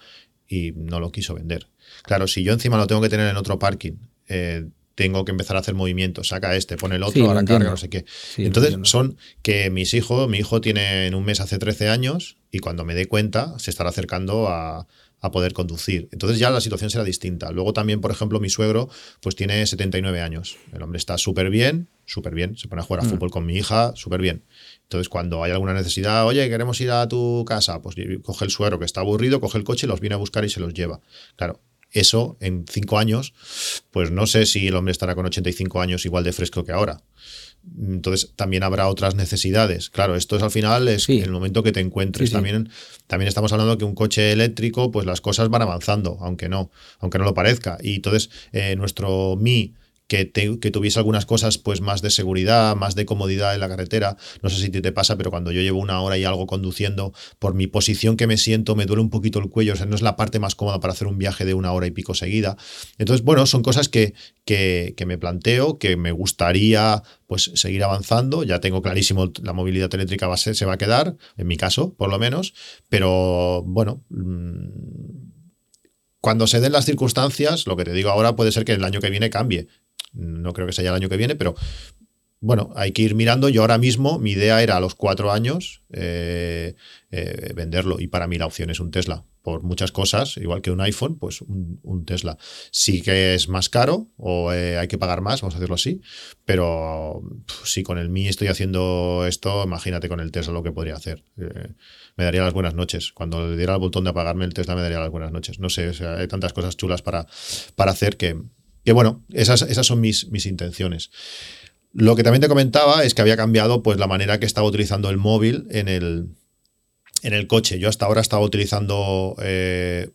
y no lo quiso vender. Claro, si yo encima lo tengo que tener en otro parking, eh, tengo que empezar a hacer movimientos, saca este, pone el otro, ahora carga, no sé qué. Entonces son que mis hijos, mi hijo tiene en un mes hace 13 años y cuando me dé cuenta se estará acercando a, poder conducir. Entonces ya la situación será distinta. Luego también, por ejemplo, mi suegro pues tiene 79 años. El hombre está súper bien, súper bien. Se pone a jugar a mm. fútbol con mi hija, súper bien. Entonces cuando hay alguna necesidad, oye, queremos ir a tu casa, pues coge el suegro que está aburrido, coge el coche, los viene a buscar y se los lleva. Claro, eso en cinco años, pues no sé si el hombre estará con 85 años igual de fresco que ahora. Entonces también habrá otras necesidades. Claro, esto es al final es el momento que te encuentres. También, también estamos hablando que un coche eléctrico, pues las cosas van avanzando, aunque no, aunque no lo parezca. Y entonces eh, nuestro Mi que, tuviese algunas cosas pues más de seguridad, más de comodidad en la carretera. No sé si te, pasa, pero cuando yo llevo una hora y algo conduciendo, por mi posición que me siento, me duele un poquito el cuello. O sea, no es la parte más cómoda para hacer un viaje de una hora y pico seguida. Entonces, bueno, son cosas que, que, me planteo, que me gustaría pues seguir avanzando. Ya tengo clarísimo la movilidad eléctrica va se va a quedar, en mi caso, por lo menos. Pero bueno. Mm, cuando se den las circunstancias, lo que te digo ahora puede ser que el año que viene cambie. No creo que sea el año que viene, pero bueno, hay que ir mirando. Yo ahora mismo, mi idea era a los cuatro años eh, eh, venderlo y para mí la opción es un Tesla. Por muchas cosas, igual que un iPhone, pues un, Tesla. Sí que es más caro o eh, hay que pagar más, vamos a decirlo así, pero si con el Mi estoy haciendo esto, imagínate con el Tesla lo que podría hacer. me daría las buenas noches. Cuando le diera el botón de apagarme el Tesla me daría las buenas noches. No sé, hay tantas cosas chulas para, para hacer que, que bueno, esas, esas son mis, mis intenciones. Lo que también te comentaba es que había cambiado pues, la manera que estaba utilizando el móvil en el, en el coche. Yo hasta ahora estaba utilizando eh,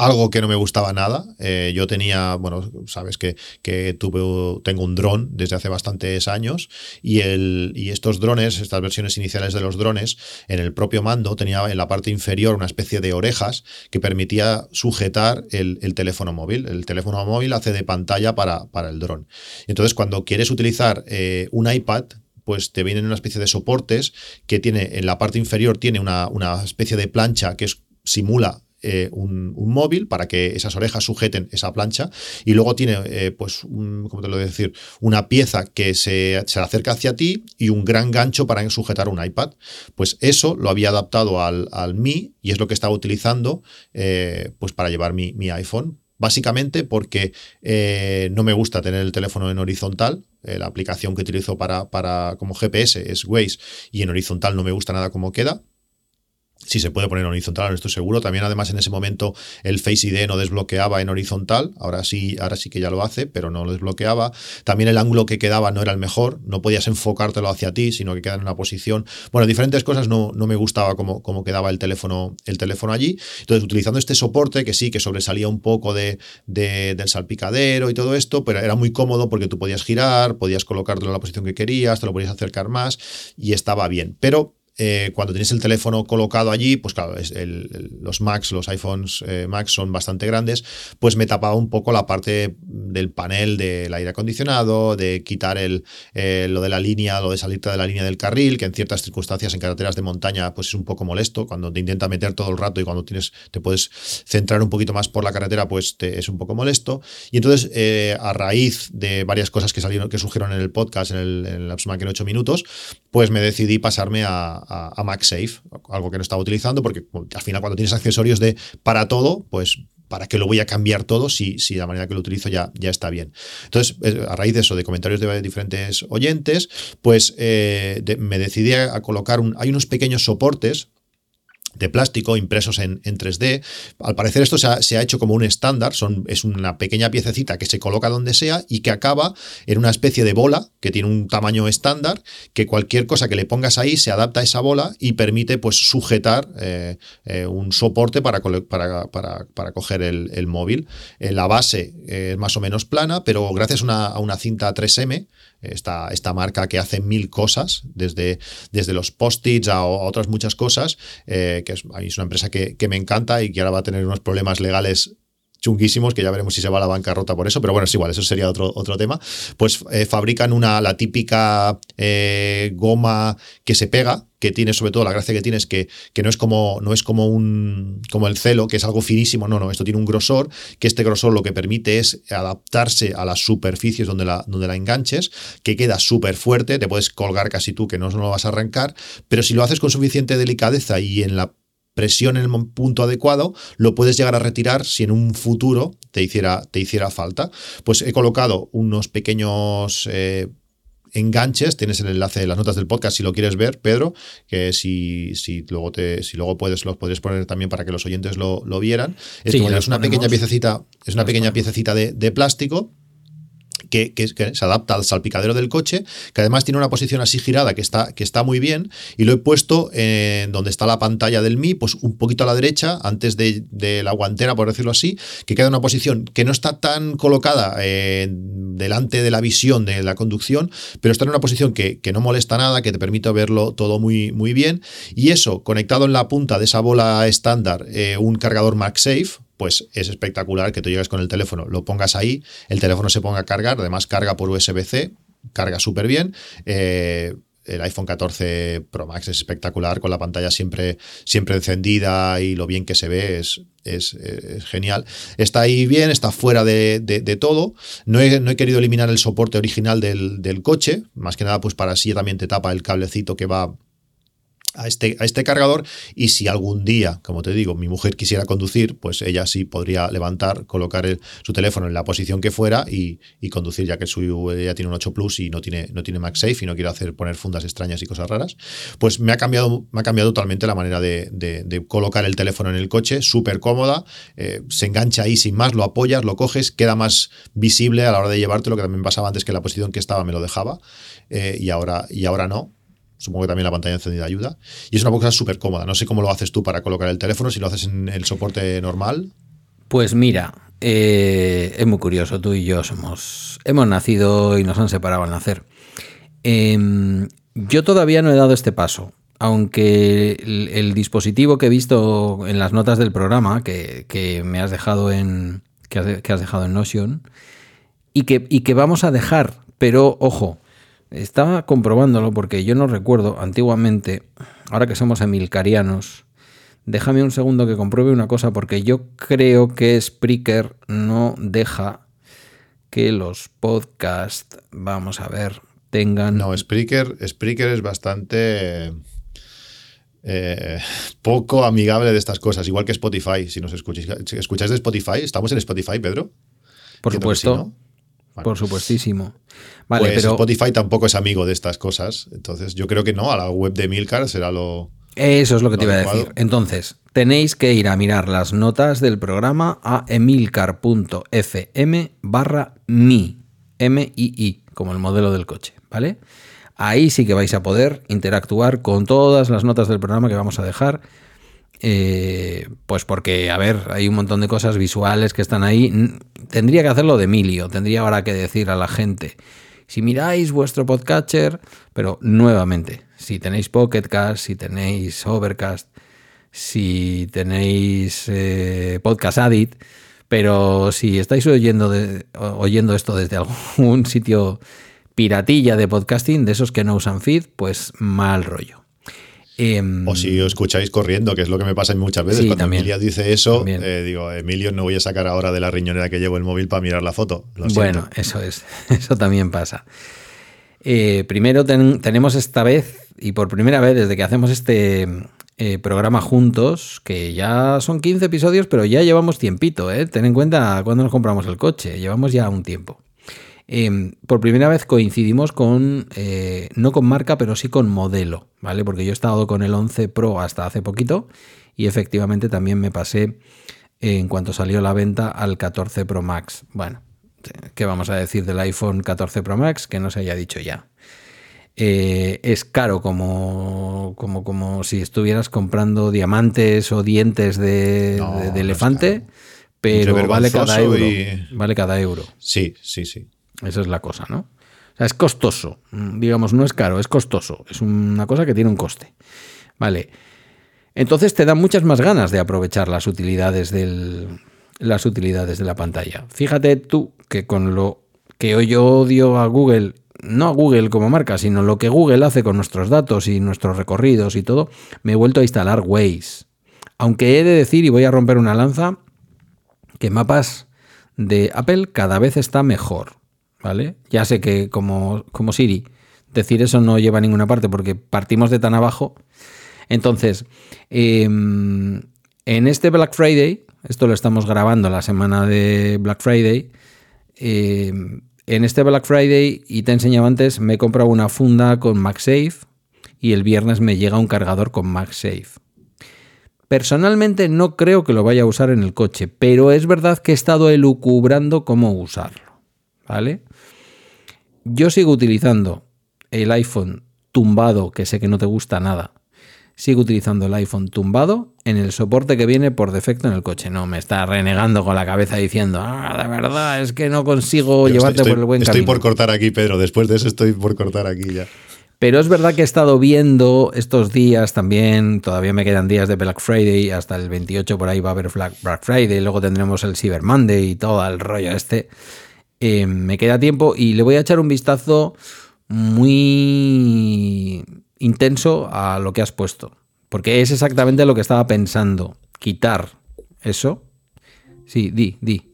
algo que no me gustaba nada. Eh, yo tenía, bueno, sabes que, que tuve, tengo un dron desde hace bastantes años y, el, y estos drones, estas versiones iniciales de los drones, en el propio mando tenía en la parte inferior una especie de orejas que permitía sujetar el, teléfono móvil. El teléfono móvil hace de pantalla para, para el dron. Entonces, cuando quieres utilizar eh, un iPad, pues te vienen una especie de soportes que tiene en la parte inferior tiene una, una especie de plancha que es, simula eh, un, móvil para que esas orejas sujeten esa plancha y luego tiene, eh, pues, un, ¿cómo te lo voy a decir? Una pieza que se, se, acerca hacia ti y un gran gancho para sujetar un iPad. Pues eso lo había adaptado al, al Mi y es lo que estaba utilizando eh, pues para llevar mi, mi iPhone. Básicamente porque no me gusta tener el teléfono en horizontal, la aplicación que utilizo para, para, como GPS es Waze y en horizontal no me gusta nada cómo queda si se puede poner en horizontal, no estoy seguro. También, además, en ese momento el Face ID no desbloqueaba en horizontal. Ahora sí, ahora sí que ya lo hace, pero no lo desbloqueaba. También el ángulo que quedaba no era el mejor. No podías enfocártelo hacia ti, sino que quedaba en una posición. Bueno, diferentes cosas no, no me gustaba cómo, cómo, quedaba el teléfono, el teléfono allí. Entonces, utilizando este soporte, que sí, que sobresalía un poco de, del salpicadero y todo esto, pero era muy cómodo porque tú podías girar, podías colocártelo en la posición que querías, te lo podías acercar más y estaba bien. Pero eh, cuando tienes el teléfono colocado allí, pues claro, los Macs, los iPhones eh, Max son bastante grandes, pues me tapaba un poco la parte del panel del aire acondicionado, de quitar el, eh, lo de la línea, lo de salirte de la línea del carril, que en ciertas circunstancias en carreteras de montaña pues es un poco molesto, cuando te intenta meter todo el rato y cuando tienes, te puedes centrar un poquito más por la carretera, pues es un poco molesto. Y entonces, a raíz de varias cosas que salieron, que surgieron en el podcast, en el, en el en 8 minutos, pues me decidí pasarme a, a, MagSafe, algo que no estaba utilizando, porque al final cuando tienes accesorios de para todo, pues ¿para qué lo voy a cambiar todo si, si la manera que lo utilizo ya, ya está bien? Entonces, eh, a raíz de eso, de comentarios de diferentes oyentes, pues eh, me decidí a colocar un, hay unos pequeños soportes de plástico impresos en, en 3D. Al parecer esto se ha, se ha hecho como un estándar, son, es una pequeña piececita que se coloca donde sea y que acaba en una especie de bola que tiene un tamaño estándar, que cualquier cosa que le pongas ahí se adapta a esa bola y permite pues sujetar eh, eh, un soporte para, para, para, para coger el, el móvil. Eh, la base es más o menos plana, pero gracias una, a una cinta 3M, esta, esta marca que hace mil cosas, desde, desde los post-its a, otras muchas cosas, eh, que es, es, una empresa que, que me encanta y que ahora va a tener unos problemas legales chunguísimos, que ya veremos si se va a la bancarrota por eso, pero bueno, es igual, eso sería otro, otro tema, pues eh, fabrican una, la típica eh, goma que se pega, que tiene sobre todo la gracia que tiene es que, que, no es como no es como un como el celo que es algo finísimo no no esto tiene un grosor que este grosor lo que permite es adaptarse a las superficies donde la donde la enganches que queda súper fuerte te puedes colgar casi tú que no, no lo vas a arrancar pero si lo haces con suficiente delicadeza y en la presión en el punto adecuado, lo puedes llegar a retirar si en un futuro te hiciera, te hiciera falta. Pues he colocado unos pequeños eh, enganches, tienes el enlace en las notas del podcast si lo quieres ver, Pedro, que si, si luego te, si luego puedes, los podrías poner también para que los oyentes lo, vieran. Es, es una pequeña piececita, es una pequeña piececita de, de plástico que, se adapta al salpicadero del coche, que además tiene una posición así girada que está, que está muy bien, y lo he puesto en donde está la pantalla del Mi, pues un poquito a la derecha, antes de, la guantera, por decirlo así, que queda una posición que no está tan colocada eh, delante de la visión de la conducción, pero está en una posición que, no molesta nada, que te permite verlo todo muy, muy bien, y eso, conectado en la punta de esa bola estándar, eh, un cargador MagSafe, pues es espectacular que tú llegues con el teléfono, lo pongas ahí, el teléfono se ponga a cargar, además carga por USB-C, carga súper bien. Eh, el iPhone 14 Pro Max es espectacular, con la pantalla siempre, siempre encendida y lo bien que se ve es, es, genial. Está ahí bien, está fuera de, todo. No he, no he, querido eliminar el soporte original del, del, coche, más que nada pues para así también te tapa el cablecito que va a este, a este cargador y si algún día, como te digo, mi mujer quisiera conducir, pues ella sí podría levantar, colocar su teléfono en la posición que fuera y, conducir, ya que su, ella tiene un 8 Plus y no tiene, no tiene MagSafe y no quiere hacer poner fundas extrañas y cosas raras, pues me ha cambiado, me ha cambiado totalmente la manera de, colocar el teléfono en el coche, súper cómoda, eh, se engancha ahí sin más, lo apoyas, lo coges, queda más visible a la hora de llevártelo, que también pasaba antes que la posición que estaba me lo dejaba eh, y, ahora, y ahora no Supongo que también la pantalla encendida ayuda. Y es una cosa súper cómoda. No sé cómo lo haces tú para colocar el teléfono, si lo haces en el soporte normal. Pues mira, eh, es muy curioso, tú y yo somos, hemos nacido y nos han separado al nacer. Em, yo todavía no he dado este paso, aunque el, dispositivo que he visto en las notas del programa, que, me has dejado en, que has, dejado en Notion, y que, y que vamos a dejar, pero ojo, estaba comprobándolo porque yo no recuerdo antiguamente, ahora que somos emilcarianos, déjame un segundo que compruebe una cosa porque yo creo que Spreaker no deja que los podcasts, vamos a ver, tengan... No, Spreaker, Spreaker es bastante... Eh, poco amigable de estas cosas, igual que Spotify. Si nos escucháis, escucháis de Spotify, ¿estamos en Spotify, Pedro? Por supuesto. Por supuestísimo. Vale, pues pero Spotify tampoco es amigo de estas cosas. Entonces, yo creo que no, a la web de Milcar será lo. Eso es lo que te iba a decir. Entonces, tenéis que ir a mirar las notas del programa a emilcar.fm barra mi. M-I-I, como el modelo del coche, ¿vale? Ahí sí que vais a poder interactuar con todas las notas del programa que vamos a dejar eh, pues porque, a ver, hay un montón de cosas visuales que están ahí. Tendría que hacerlo de Emilio, tendría ahora que decir a la gente, si miráis vuestro podcatcher, pero nuevamente, si tenéis Pocket si tenéis Overcast, si tenéis eh, Podcast Addict, pero si estáis oyendo esto desde [LAUGHS] algún sitio piratilla de podcasting, de esos que no usan feed, pues mal rollo. Em, o si os escucháis corriendo, que es lo que me pasa muchas veces. Cuando Emilia dice eso, eh, digo, Emilio, no voy a sacar ahora de la riñonera que llevo el móvil para mirar la foto. bueno, eso es, [LAUGHS] eso también pasa. Eh, primero tenemos esta vez, y por primera vez desde que hacemos este eh, programa juntos, que ya son 15 episodios, pero ya llevamos tiempito, Ten en cuenta cuando nos compramos el coche, llevamos ya un tiempo. Em, por primera vez coincidimos con, eh, no con marca, pero sí con modelo, ¿vale? Porque yo he estado con el 11 Pro hasta hace poquito y efectivamente también me pasé en cuanto salió la venta al 14 Pro Max. Bueno, ¿qué vamos a decir del iPhone 14 Pro Max? Que no se haya dicho ya. Eh, es caro como, como, como, si estuvieras comprando diamantes o dientes de, elefante, pero vale cada euro. Vale cada euro. Sí, sí, sí. Esa es la cosa, ¿no? O sea, es costoso. Mm, digamos, no es caro, es costoso. Es una cosa que tiene un coste. Vale. Entonces te dan muchas más ganas de aprovechar las utilidades del, las utilidades de la pantalla. Fíjate tú que con lo que hoy yo odio a Google, no a Google como marca, sino lo que Google hace con nuestros datos y nuestros recorridos y todo, me he vuelto a instalar Waze. Aunque he de decir, y voy a romper una lanza, que mapas de Apple cada vez está mejor. ¿Vale? Ya sé que como, como Siri, decir eso no lleva a ninguna parte porque partimos de tan abajo. Entonces, em, en este Black Friday, esto lo estamos grabando la semana de Black Friday, em, en este Black Friday, y te enseñaba antes, me he comprado una funda con MagSafe y el viernes me llega un cargador con MagSafe. Personalmente no creo que lo vaya a usar en el coche, pero es verdad que he estado elucubrando cómo usarlo. ¿Vale? Yo sigo utilizando el iPhone tumbado, que sé que no te gusta nada. Sigo utilizando el iPhone tumbado en el soporte que viene por defecto en el coche. No, me está renegando con la cabeza diciendo, ah, de verdad, es que no consigo llevarte por el buen camino. Estoy por cortar aquí, Pedro. Después de eso estoy por cortar aquí ya. Pero es verdad que he estado viendo estos días también, todavía me quedan días de Black Friday, hasta el 28 por ahí va a haber Black Friday, luego tendremos el Cyber Monday y todo el rollo este. Eh, me queda tiempo y le voy a echar un vistazo muy intenso a lo que has puesto. Porque es exactamente lo que estaba pensando. Quitar eso. Sí, di, di.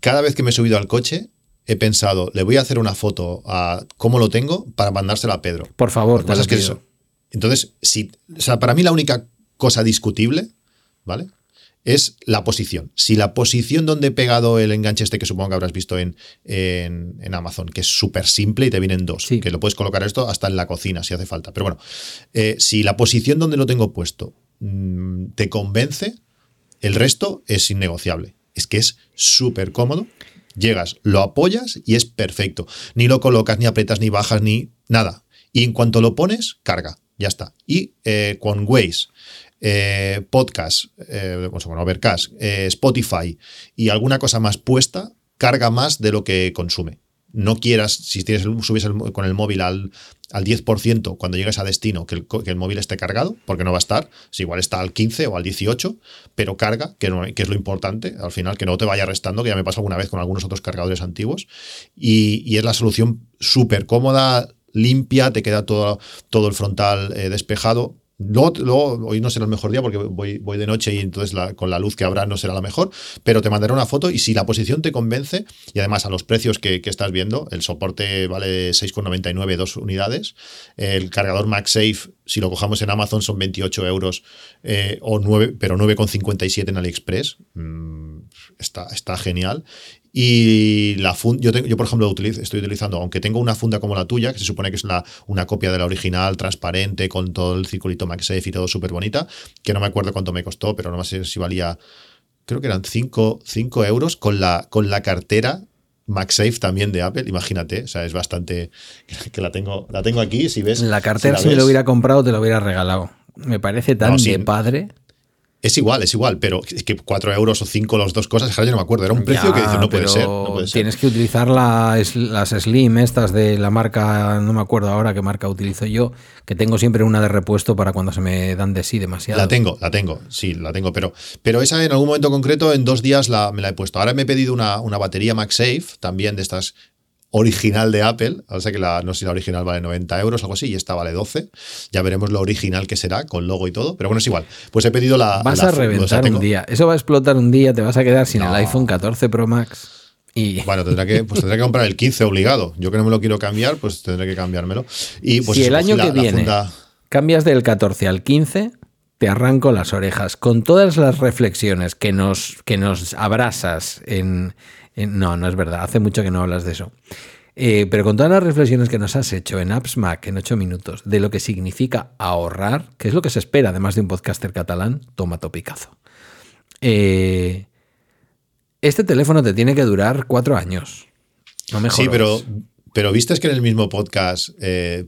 Cada vez que me he subido al coche, he pensado, le voy a hacer una foto a cómo lo tengo para mandársela a Pedro. Por favor, te lo que eso. Entonces, si, o sea, para mí la única cosa discutible, ¿vale? Es la posición. Si la posición donde he pegado el enganche este que supongo que habrás visto en, en, Amazon, que es súper simple y te vienen dos, que lo puedes colocar esto hasta en la cocina si hace falta. Pero bueno, eh, si la posición donde lo tengo puesto mm, te convence, el resto es innegociable. Es que es súper cómodo. Llegas, lo apoyas y es perfecto. Ni lo colocas, ni apretas, ni bajas, ni nada. Y en cuanto lo pones, carga. Ya está. Y eh, con Waze eh, podcast, eh, Overcast, eh, Spotify y alguna cosa más puesta, carga más de lo que consume. No quieras, si tienes, subes con el móvil al, al 10% cuando llegues a destino, que el, móvil esté cargado, porque no va a estar, si igual está al 15 o al 18, pero carga, que, no, que es lo importante, al final, que no te vaya restando, que ya me pasó alguna vez con algunos otros cargadores antiguos, y, es la solución súper cómoda, limpia, te queda todo, todo el frontal despejado, Luego, hoy no será el mejor día porque voy, voy de noche y entonces con la luz que habrá no será la mejor, pero te mandaré una foto y si la posición te convence, y además a los precios que, estás viendo, el soporte vale 6,99 dos unidades, el cargador MagSafe, si lo cojamos en Amazon, son 28 euros, eh, o 9, pero 9,57 en AliExpress. Mm, está, está genial. Y la funda, yo, yo por ejemplo estoy utilizando, aunque tengo una funda como la tuya, que se supone que es la, una copia de la original, transparente, con todo el circulito MagSafe y todo súper bonita, que no me acuerdo cuánto me costó, pero no sé si valía, creo que eran 5 euros con la, con la cartera MagSafe también de Apple, imagínate, o sea, es bastante [LAUGHS] que la tengo, la tengo aquí, si ves. La cartera si, me lo hubiera comprado te lo hubiera regalado. Me parece tan de padre. Es igual, es igual, pero es que 4 euros o 5 las dos cosas, yo no me acuerdo. Era un precio que dice, no puede, ser, Tienes que utilizar las, las Slim, estas de la marca, no me acuerdo ahora qué marca utilizo yo, que tengo siempre una de repuesto para cuando se me dan de sí demasiado. La tengo, la tengo, sí, la tengo, pero, pero esa en algún momento concreto, en dos días la, me la he puesto. Ahora me he pedido una, una batería MagSafe, también de estas original de Apple. O sea que la, no sé si la original vale 90 euros, algo así, y esta vale 12. Ya veremos lo original que será, con logo y todo. Pero bueno, es igual. Pues he pedido la. Vas a reventar un día. Eso va a explotar un día, te vas a quedar sin el iPhone 14 Pro Max. Y... [LAUGHS] Bueno, tendré que, pues tendré que comprar el 15 obligado. Yo que no me lo quiero cambiar, pues tendré que cambiármelo. Y pues si el año que viene cambias del 14 al 15, te arranco las orejas. Con todas las reflexiones que nos, que nos abrasas en, no, no es verdad. Hace mucho que no hablas de eso. Eh, pero con todas las reflexiones que nos has hecho en Apps Mac en 8 minutos de lo que significa ahorrar, que es lo que se espera además de un podcaster catalán, toma topicazo. Eh, este teléfono te tiene que durar cuatro años. No me Sí, pero, pero viste que en el mismo podcast eh,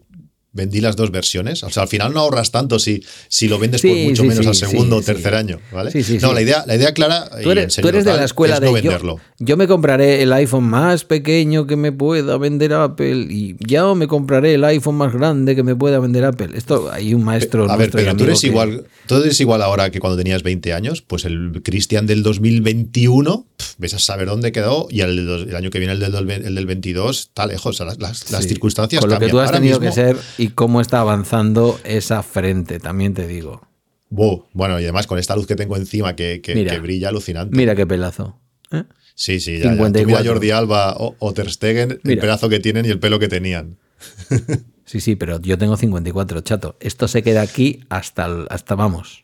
vendí las dos versiones. O sea, al final no ahorras tanto si, si lo vendes por mucho menos al segundo o tercer año, ¿vale? no, la idea, la idea clara. Tú eres, tú eres de la escuela de venderlo. Yo, me compraré el iPhone más pequeño que me pueda vender Apple y ya me compraré el iPhone más grande que me pueda vender Apple. Esto hay un maestro. A ver, pero tú eres igual, tú eres igual ahora que cuando tenías 20 años. Pues el Cristian del 2021, ves a saber dónde quedó y el, año que viene el del, el del 22 está lejos. O sea, las, las, circunstancias Con lo que tú has tenido que ser y cómo está avanzando esa frente, también te digo. bueno, y además con esta luz que tengo encima que, brilla alucinante. Mira qué pelazo. ¿eh? Sí, sí, ya, mira Jordi Alba o, Ter Stegen, el pelazo que tienen y el pelo que tenían. sí, sí, pero yo tengo 54, chato. Esto se queda aquí hasta, hasta vamos.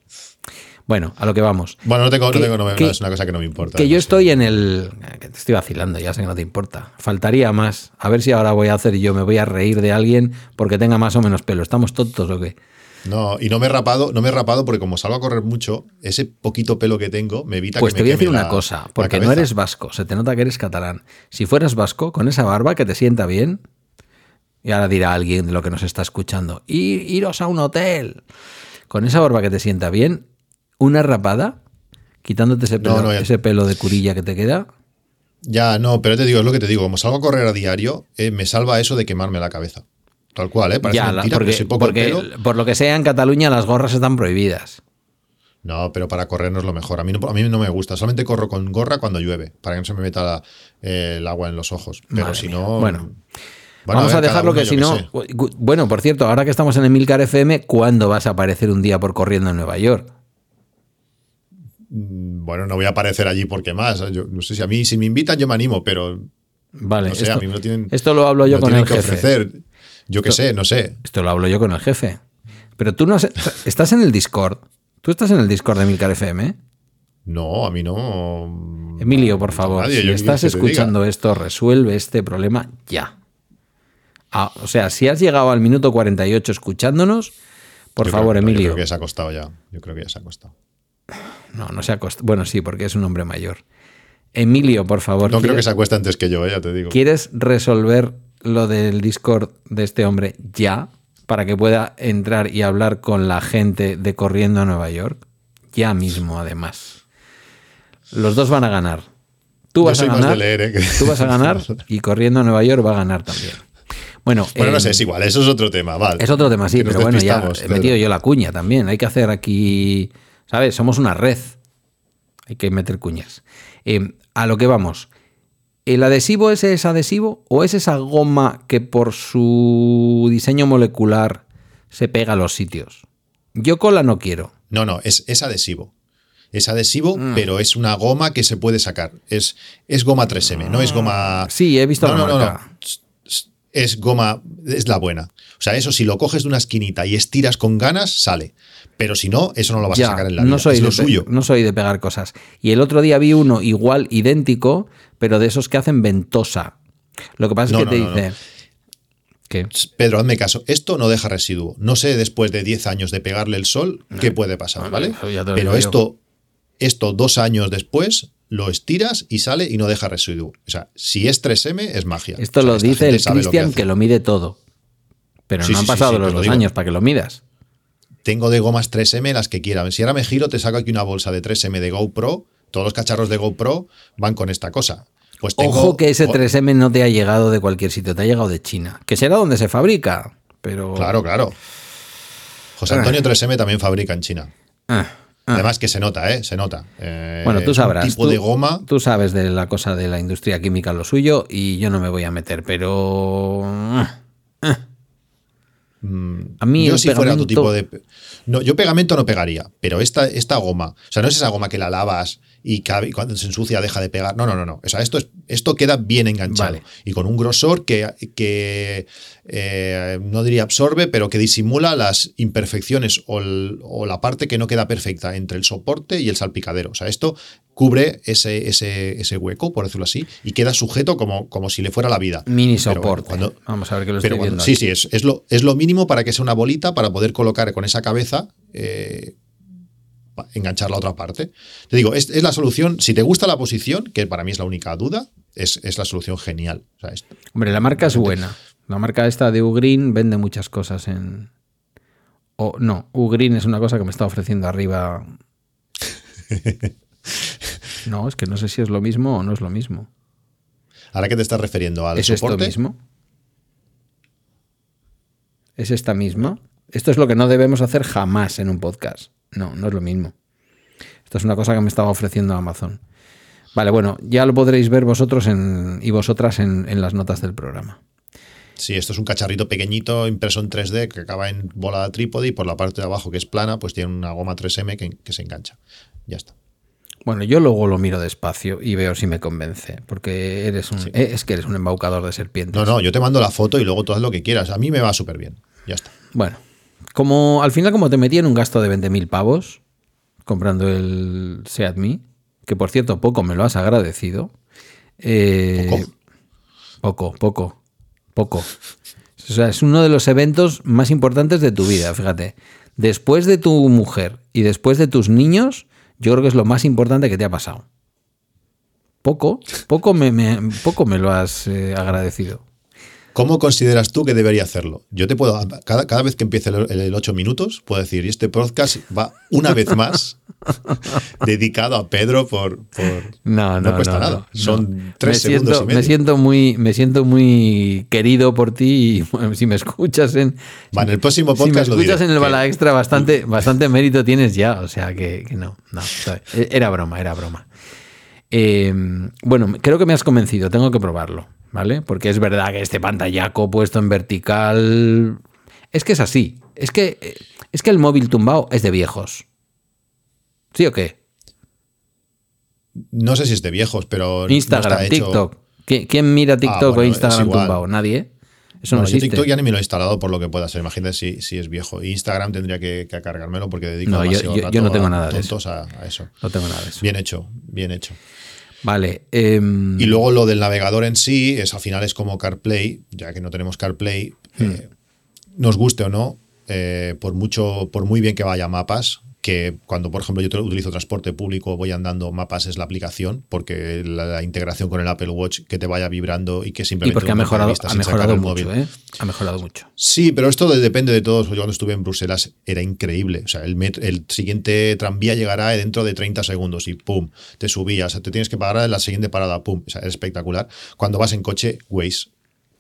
Bueno, a lo que vamos. Bueno, no tengo, no tengo no, es una cosa que no me importa. Que yo estoy en el. Que te estoy vacilando, ya sé que no te importa. Faltaría más. A ver si ahora voy a hacer yo, me voy a reír de alguien porque tenga más o menos pelo. ¿Estamos tontos o qué? No, y no me he rapado, no me he rapado porque como salgo a correr mucho, ese poquito pelo que tengo me evita pues que te voy a decir una cosa, porque no eres vasco, se te nota que eres catalán. Si fueras vasco, con esa barba que te sienta bien, y ahora dirá alguien de lo que nos está escuchando, iros a un hotel. Con esa barba que te sienta bien, una rapada, quitándote ese pelo, ese pelo de curilla que te queda. Ya, no, pero te digo, es lo que te digo, como salgo a correr a diario, eh, me salva eso de quemarme la cabeza. Tal cual, ¿eh? Parece mentira, porque, porque por lo que sea, en Cataluña las gorras están prohibidas. No, pero para correr no es lo mejor. A mí no, a mí no me gusta. Solamente corro con gorra cuando llueve, para que no se me meta el agua en los ojos. Pero si no. Bueno. Vamos a, dejarlo que si no. Bueno, por cierto, ahora que estamos en Emilcar FM, ¿cuándo vas a aparecer un día por corriendo en Nueva York? Mm, bueno, no voy a aparecer allí porque más. Yo no sé si a mí, si me invitan, yo me animo, pero. Vale, esto, a mí no tienen, esto lo hablo yo con el jefe. Ofrecer. Yo qué sé, no sé. Esto lo hablo yo con el jefe. Pero tú no estás en el Discord. ¿Tú estás en el Discord de Milcar FM? No, a mí no. Emilio, por favor, si estás escuchando esto, resuelve este problema ya. Ah, o sea, si has llegado al minuto 48 escuchándonos, por favor, Emilio. Yo creo que se ha acostado ya. Yo creo que ya se ha acostado. No, no se acuesta. Bueno, sí, porque es un hombre mayor. Emilio, por favor. No creo que se acueste antes que yo, eh, ya te digo. ¿Quieres resolver lo del Discord de este hombre ya? para que pueda entrar y hablar con la gente de Corriendo a Nueva York. Ya mismo, además. Los dos van a ganar. Tú vas, a ganar, ¿eh? tú vas a ganar [LAUGHS] y Corriendo a Nueva York va a ganar también. Bueno, bueno no eh, sé, es igual, eso es otro tema, vale. Es otro tema, sí, pero bueno, ya he metido yo la cuña también. Hay que hacer aquí, ¿sabes? Somos una red. Hay que meter cuñas. Eh, a lo que vamos. ¿El adhesivo ese es adhesivo o es esa goma que por su diseño molecular se pega a los sitios? Yo cola no quiero. No, no, es, es adhesivo. Es adhesivo, mm. pero es una goma que se puede sacar. Es, es goma 3M, no es goma. Sí, he visto no, la no, marca. No, Es goma, es la buena. O sea, eso si lo coges de una esquinita y estiras con ganas, sale. Pero si no, eso no lo vas a sacar en la vida. No soy es lo de, suyo. No soy de pegar cosas. Y el otro día vi uno igual, idéntico, pero de esos que hacen ventosa. Lo que pasa es que te dice. ¿Qué? Pedro, hazme caso. Esto no deja residuo. No sé después de 10 años de pegarle el sol qué puede pasar, ¿vale? Pero esto, esto dos años después lo estiras y sale y no deja residuo. O sea, si es 3M, es magia. Esto o sea, lo dice el Cristian que, que, lo mide todo. Pero sí, no han sí, pasado sí, los dos digo. años para que lo midas. Tengo de gomas 3M las que quiera. Si ahora me giro, te saco aquí una bolsa de 3M de GoPro. Todos los cacharros de GoPro van con esta cosa. Pues tengo, Ojo que ese 3M no te ha llegado de cualquier sitio, te ha llegado de China. Que será donde se fabrica, pero. Claro, claro. José Antonio 3M también fabrica en China. Ah, ah. Además que se nota, ¿eh? Se nota. Eh, bueno, tú sabrás. tipo tú, de goma. Tú sabes de la cosa de la industria química lo suyo y yo no me voy a meter, pero. A mí yo si pegamento... fuera otro tipo de... No, yo pegamento no pegaría, pero esta, esta goma, o sea, no es esa goma que la lavas y cuando se ensucia deja de pegar. No, no, no, no. O sea, esto, es, esto queda bien enganchado Vale. y con un grosor que, que eh, no diría absorbe, pero que disimula las imperfecciones o, el, o, la parte que no queda perfecta entre el soporte y el salpicadero. O sea, esto cubre ese, ese, ese hueco, por decirlo así, y queda sujeto como, como si le fuera la vida. Mini soporte. Cuando, Vamos a ver qué lo estoy pero viendo. Cuando, sí, sí, es, es, lo, es lo mínimo para que sea una bolita para poder colocar con esa cabeza. Eh, enganchar la otra parte. Te digo, es, es, la solución. Si te gusta la posición, que para mí es la única duda, es, es la solución genial. O sea, esto, Hombre, la marca es buena. La marca esta de Ugreen vende muchas cosas en. O no, Ugreen es una cosa que me está ofreciendo arriba. [LAUGHS] [LAUGHS] no, es que no sé si es lo mismo o no es lo mismo. ¿Ahora qué te estás refiriendo? ¿Al ¿Es soporte? esto mismo? ¿Es esta misma? Esto es lo que no debemos hacer jamás en un podcast. No, no es lo mismo. Esto es una cosa que me estaba ofreciendo Amazon. Vale, bueno, ya lo podréis ver vosotros en, y vosotras en, en, las notas del programa. Sí, esto es un cacharrito pequeñito impreso en 3D que acaba en bola de trípode y por la parte de abajo que es plana, pues tiene una goma 3M que, que se engancha. Ya está. Bueno, yo luego lo miro despacio y veo si me convence, porque eres un, sí. es que eres un embaucador de serpientes. No, no, yo te mando la foto y luego tú haz lo que quieras. A mí me va súper bien. Ya está. Bueno, como al final como te metí en un gasto de 20.000 pavos comprando el Seat Me, que por cierto poco me lo has agradecido. Eh, poco, poco, poco. O sea, es uno de los eventos más importantes de tu vida, fíjate. Después de tu mujer y después de tus niños, yo creo que es lo más importante que te ha pasado. Poco, poco me, poco me lo has eh, agradecido. ¿Cómo consideras tú que debería hacerlo? Yo te puedo, cada, cada vez que empiece el, el, 8 minutos, puedo decir, y este podcast va una vez más [LAUGHS] dedicado a Pedro por... por no, no, no cuesta no, nada. No, Son tres me segundos siento, y medio. Me siento, muy, me siento muy querido por ti y [LAUGHS] bueno, si me escuchas en... El próximo podcast si me escuchas lo diré, en el Bala Extra, bastante, bastante mérito tienes ya. O sea que, que no, no. ¿sabes? Era broma, era broma. Eh, bueno, creo que me has convencido, tengo que probarlo. ¿vale? Porque es verdad que este pantallaco puesto en vertical. Es que es así. Es que, es que el móvil tumbado es de viejos. ¿Sí o qué? No sé si es de viejos, pero. Instagram, no está hecho- TikTok. ¿Qui- ¿Quién mira TikTok Ah, bueno, o Instagram tumbado? Nadie. Eso no yo existe. TikTok ya ni me lo he instalado por lo que pueda ser. Imagínate si, si es viejo. Instagram tendría que, que cargármelo porque dedico No, yo- demasiado yo- yo no tengo a nada de tontos a, a eso. No tengo nada de eso. Bien hecho, bien hecho. Vale. em, Y luego lo del navegador en sí, es al final es como CarPlay, ya que no tenemos CarPlay, Hmm. eh, nos guste o no, eh, por mucho, por muy bien que vaya mapas, que cuando, por ejemplo, yo utilizo transporte público, voy andando, Mapas es la aplicación, porque la, integración con el Apple Watch que te vaya vibrando y que simplemente... Y porque ha mejorado, ha mejorado mucho, ¿eh? Ha mejorado mucho. Sí, pero esto depende de todos. Yo cuando estuve en Bruselas era increíble. O sea, el, el siguiente tranvía llegará dentro de 30 segundos y pum, te subías. O sea, te tienes que parar en la siguiente parada, pum. O sea, es espectacular. Cuando vas en coche, Waze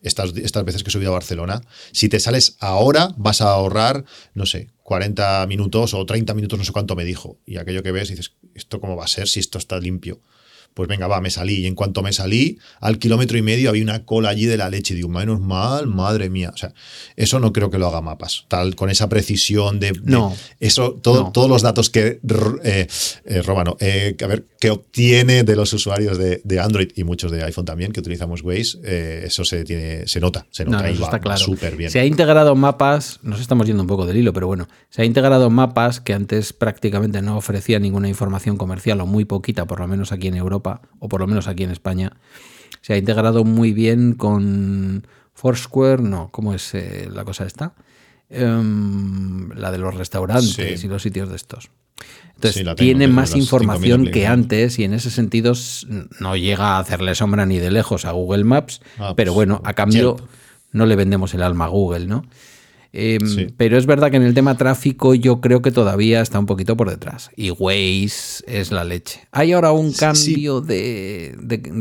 estas, estas veces que he subido a Barcelona, si te sales ahora vas a ahorrar, no sé, 40 minutos o 30 minutos, no sé cuánto me dijo. Y aquello que ves, dices, ¿esto cómo va a ser si esto está limpio? Pues venga, va, me salí. Y en cuanto me salí, al kilómetro y medio había una cola allí de la leche. Digo, menos mal, madre mía. O sea, eso no creo que lo haga mapas. Tal, con esa precisión de. no. Eso, todo, todos los datos que eh, eh, roban, eh, a ver, que obtiene de los usuarios de, Android y muchos de iPhone también, que utilizamos Waze, eso se tiene, se nota, se nota y va, claro. súper bien. Se ha integrado mapas, nos estamos yendo un poco del hilo, pero bueno, se ha integrado mapas que antes prácticamente no ofrecía ninguna información comercial o muy poquita, por lo menos aquí en Europa o por lo menos aquí en España, se ha integrado muy bien con Foursquare, no, ¿cómo es eh, la cosa esta? Em, la de los restaurantes y los sitios de estos. Entonces, tiene más información que antes y en ese sentido no llega a hacerle sombra ni de lejos a Google Maps, ah, pero pues, bueno, a cambio no le vendemos el alma a Google, ¿no? Em, pero es verdad que en el tema tráfico yo creo que todavía está un poquito por detrás. Y Waze es la leche. Hay ahora un cambio de,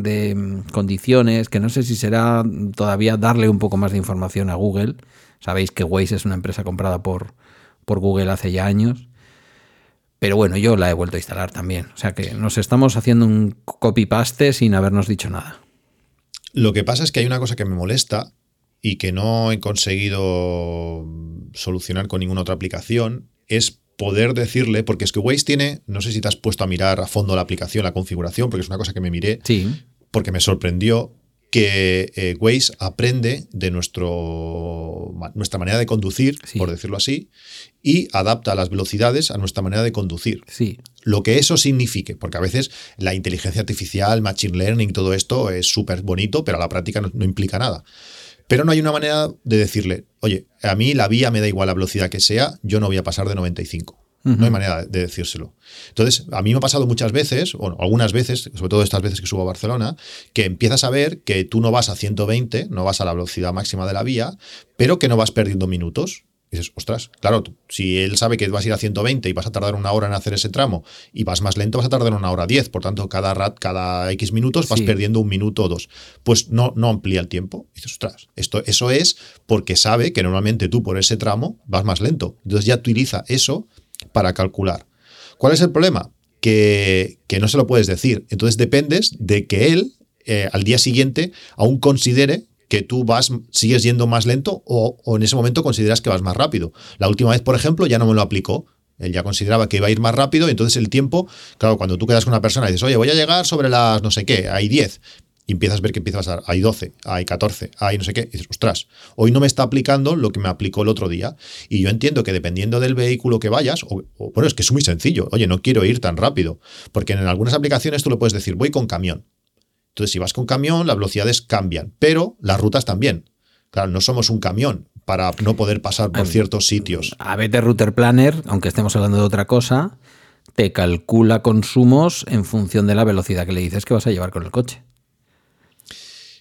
em, condiciones que no sé si será todavía darle un poco más de información a Google. Sabéis que Waze es una empresa comprada por, por Google hace ya años. Pero bueno, yo la he vuelto a instalar también. O sea que nos estamos haciendo un copy-paste sin habernos dicho nada. Lo que pasa es que hay una cosa que me molesta y que no he conseguido solucionar con ninguna otra aplicación es poder decirle, porque es que Waze tiene, no sé si te has puesto a mirar a fondo la aplicación, la configuración, porque es una cosa que me miré, porque me sorprendió que eh, Waze aprende de nuestro, nuestra manera de conducir, por decirlo así, y adapta las velocidades a nuestra manera de conducir. Sí. Lo que eso signifique, porque a veces la inteligencia artificial, machine learning, todo esto es súper bonito, pero a la práctica no implica nada. Pero no hay una manera de decirle, oye, a mí la vía me da igual la velocidad que sea, yo no voy a pasar de 95. No hay manera de decírselo. Entonces, a mí me ha pasado muchas veces, o algunas veces, sobre todo estas veces que subo a Barcelona, que empiezas a ver que tú no vas a 120, no vas a la velocidad máxima de la vía, pero que no vas perdiendo minutos. Y dices, ostras, claro, si él sabe que vas a ir a 120 y vas a tardar una hora en hacer ese tramo y vas más lento, vas a tardar una hora 10. Por tanto, cada, rat, cada X minutos vas perdiendo un minuto o dos. Pues no, no amplía el tiempo. Y dices, ostras, esto, eso es porque sabe que normalmente tú por ese tramo vas más lento. Entonces ya utiliza eso para calcular. ¿Cuál es el problema? Que, que no se lo puedes decir. Entonces dependes de que él eh, al día siguiente aún considere que tú vas, sigues yendo más lento o, en ese momento consideras que vas más rápido. La última vez, por ejemplo, ya no me lo aplicó. Él ya consideraba que iba a ir más rápido y entonces el tiempo, claro, cuando tú quedas con una persona y dices, oye, voy a llegar sobre las no sé qué, hay 10, y empiezas a ver que empiezas a hay 12, hay 14, hay no sé qué, y dices, ostras, hoy no me está aplicando lo que me aplicó el otro día. Y yo entiendo que dependiendo del vehículo que vayas, o, bueno, es que es muy sencillo, oye, no quiero ir tan rápido, porque en algunas aplicaciones tú le puedes decir, voy con camión. Entonces, si vas con camión, las velocidades cambian, pero las rutas también. Claro, no somos un camión para no poder pasar por ciertos sitios. ABT Router Planner, aunque estemos hablando de otra cosa, te calcula consumos en función de la velocidad que le dices que vas a llevar con el coche.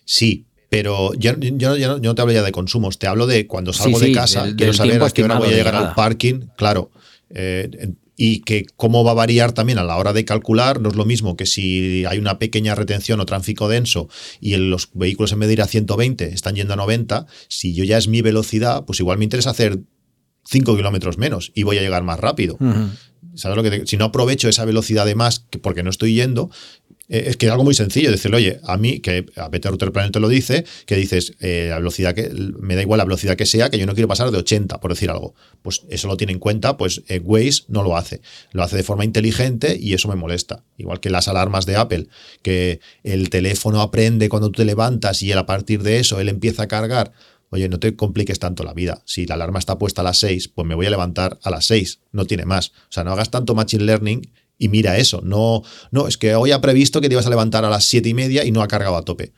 Sí, pero yo, no te hablo ya de consumos, te hablo de cuando salgo de casa, quiero saber a qué hora voy a llegar al parking. Claro, eh, y que cómo va a variar también a la hora de calcular, no es lo mismo que si hay una pequeña retención o tráfico denso y los vehículos en vez de ir a 120 están yendo a 90, si yo ya es mi velocidad, pues igual me interesa hacer 5 kilómetros menos y voy a llegar más rápido. ¿Sabes lo que si no aprovecho esa velocidad de más porque no estoy yendo, es que es algo muy sencillo, decirle, oye, a mí, que a Better Router Planet lo dice, que dices, eh, la velocidad que, me da igual la velocidad que sea, que yo no quiero pasar de 80, por decir algo. Pues eso lo tiene en cuenta, pues eh, Waze no lo hace. Lo hace de forma inteligente y eso me molesta. Igual que las alarmas de Apple, que el teléfono aprende cuando tú te levantas y a partir de eso él empieza a cargar. Oye, no te compliques tanto la vida. Si la alarma está puesta a las 6, pues me voy a levantar a las 6. No tiene más. O sea, no hagas tanto machine learning y mira eso, no, no, es que hoy ha previsto que te ibas a levantar a las siete y media y no ha cargado a tope.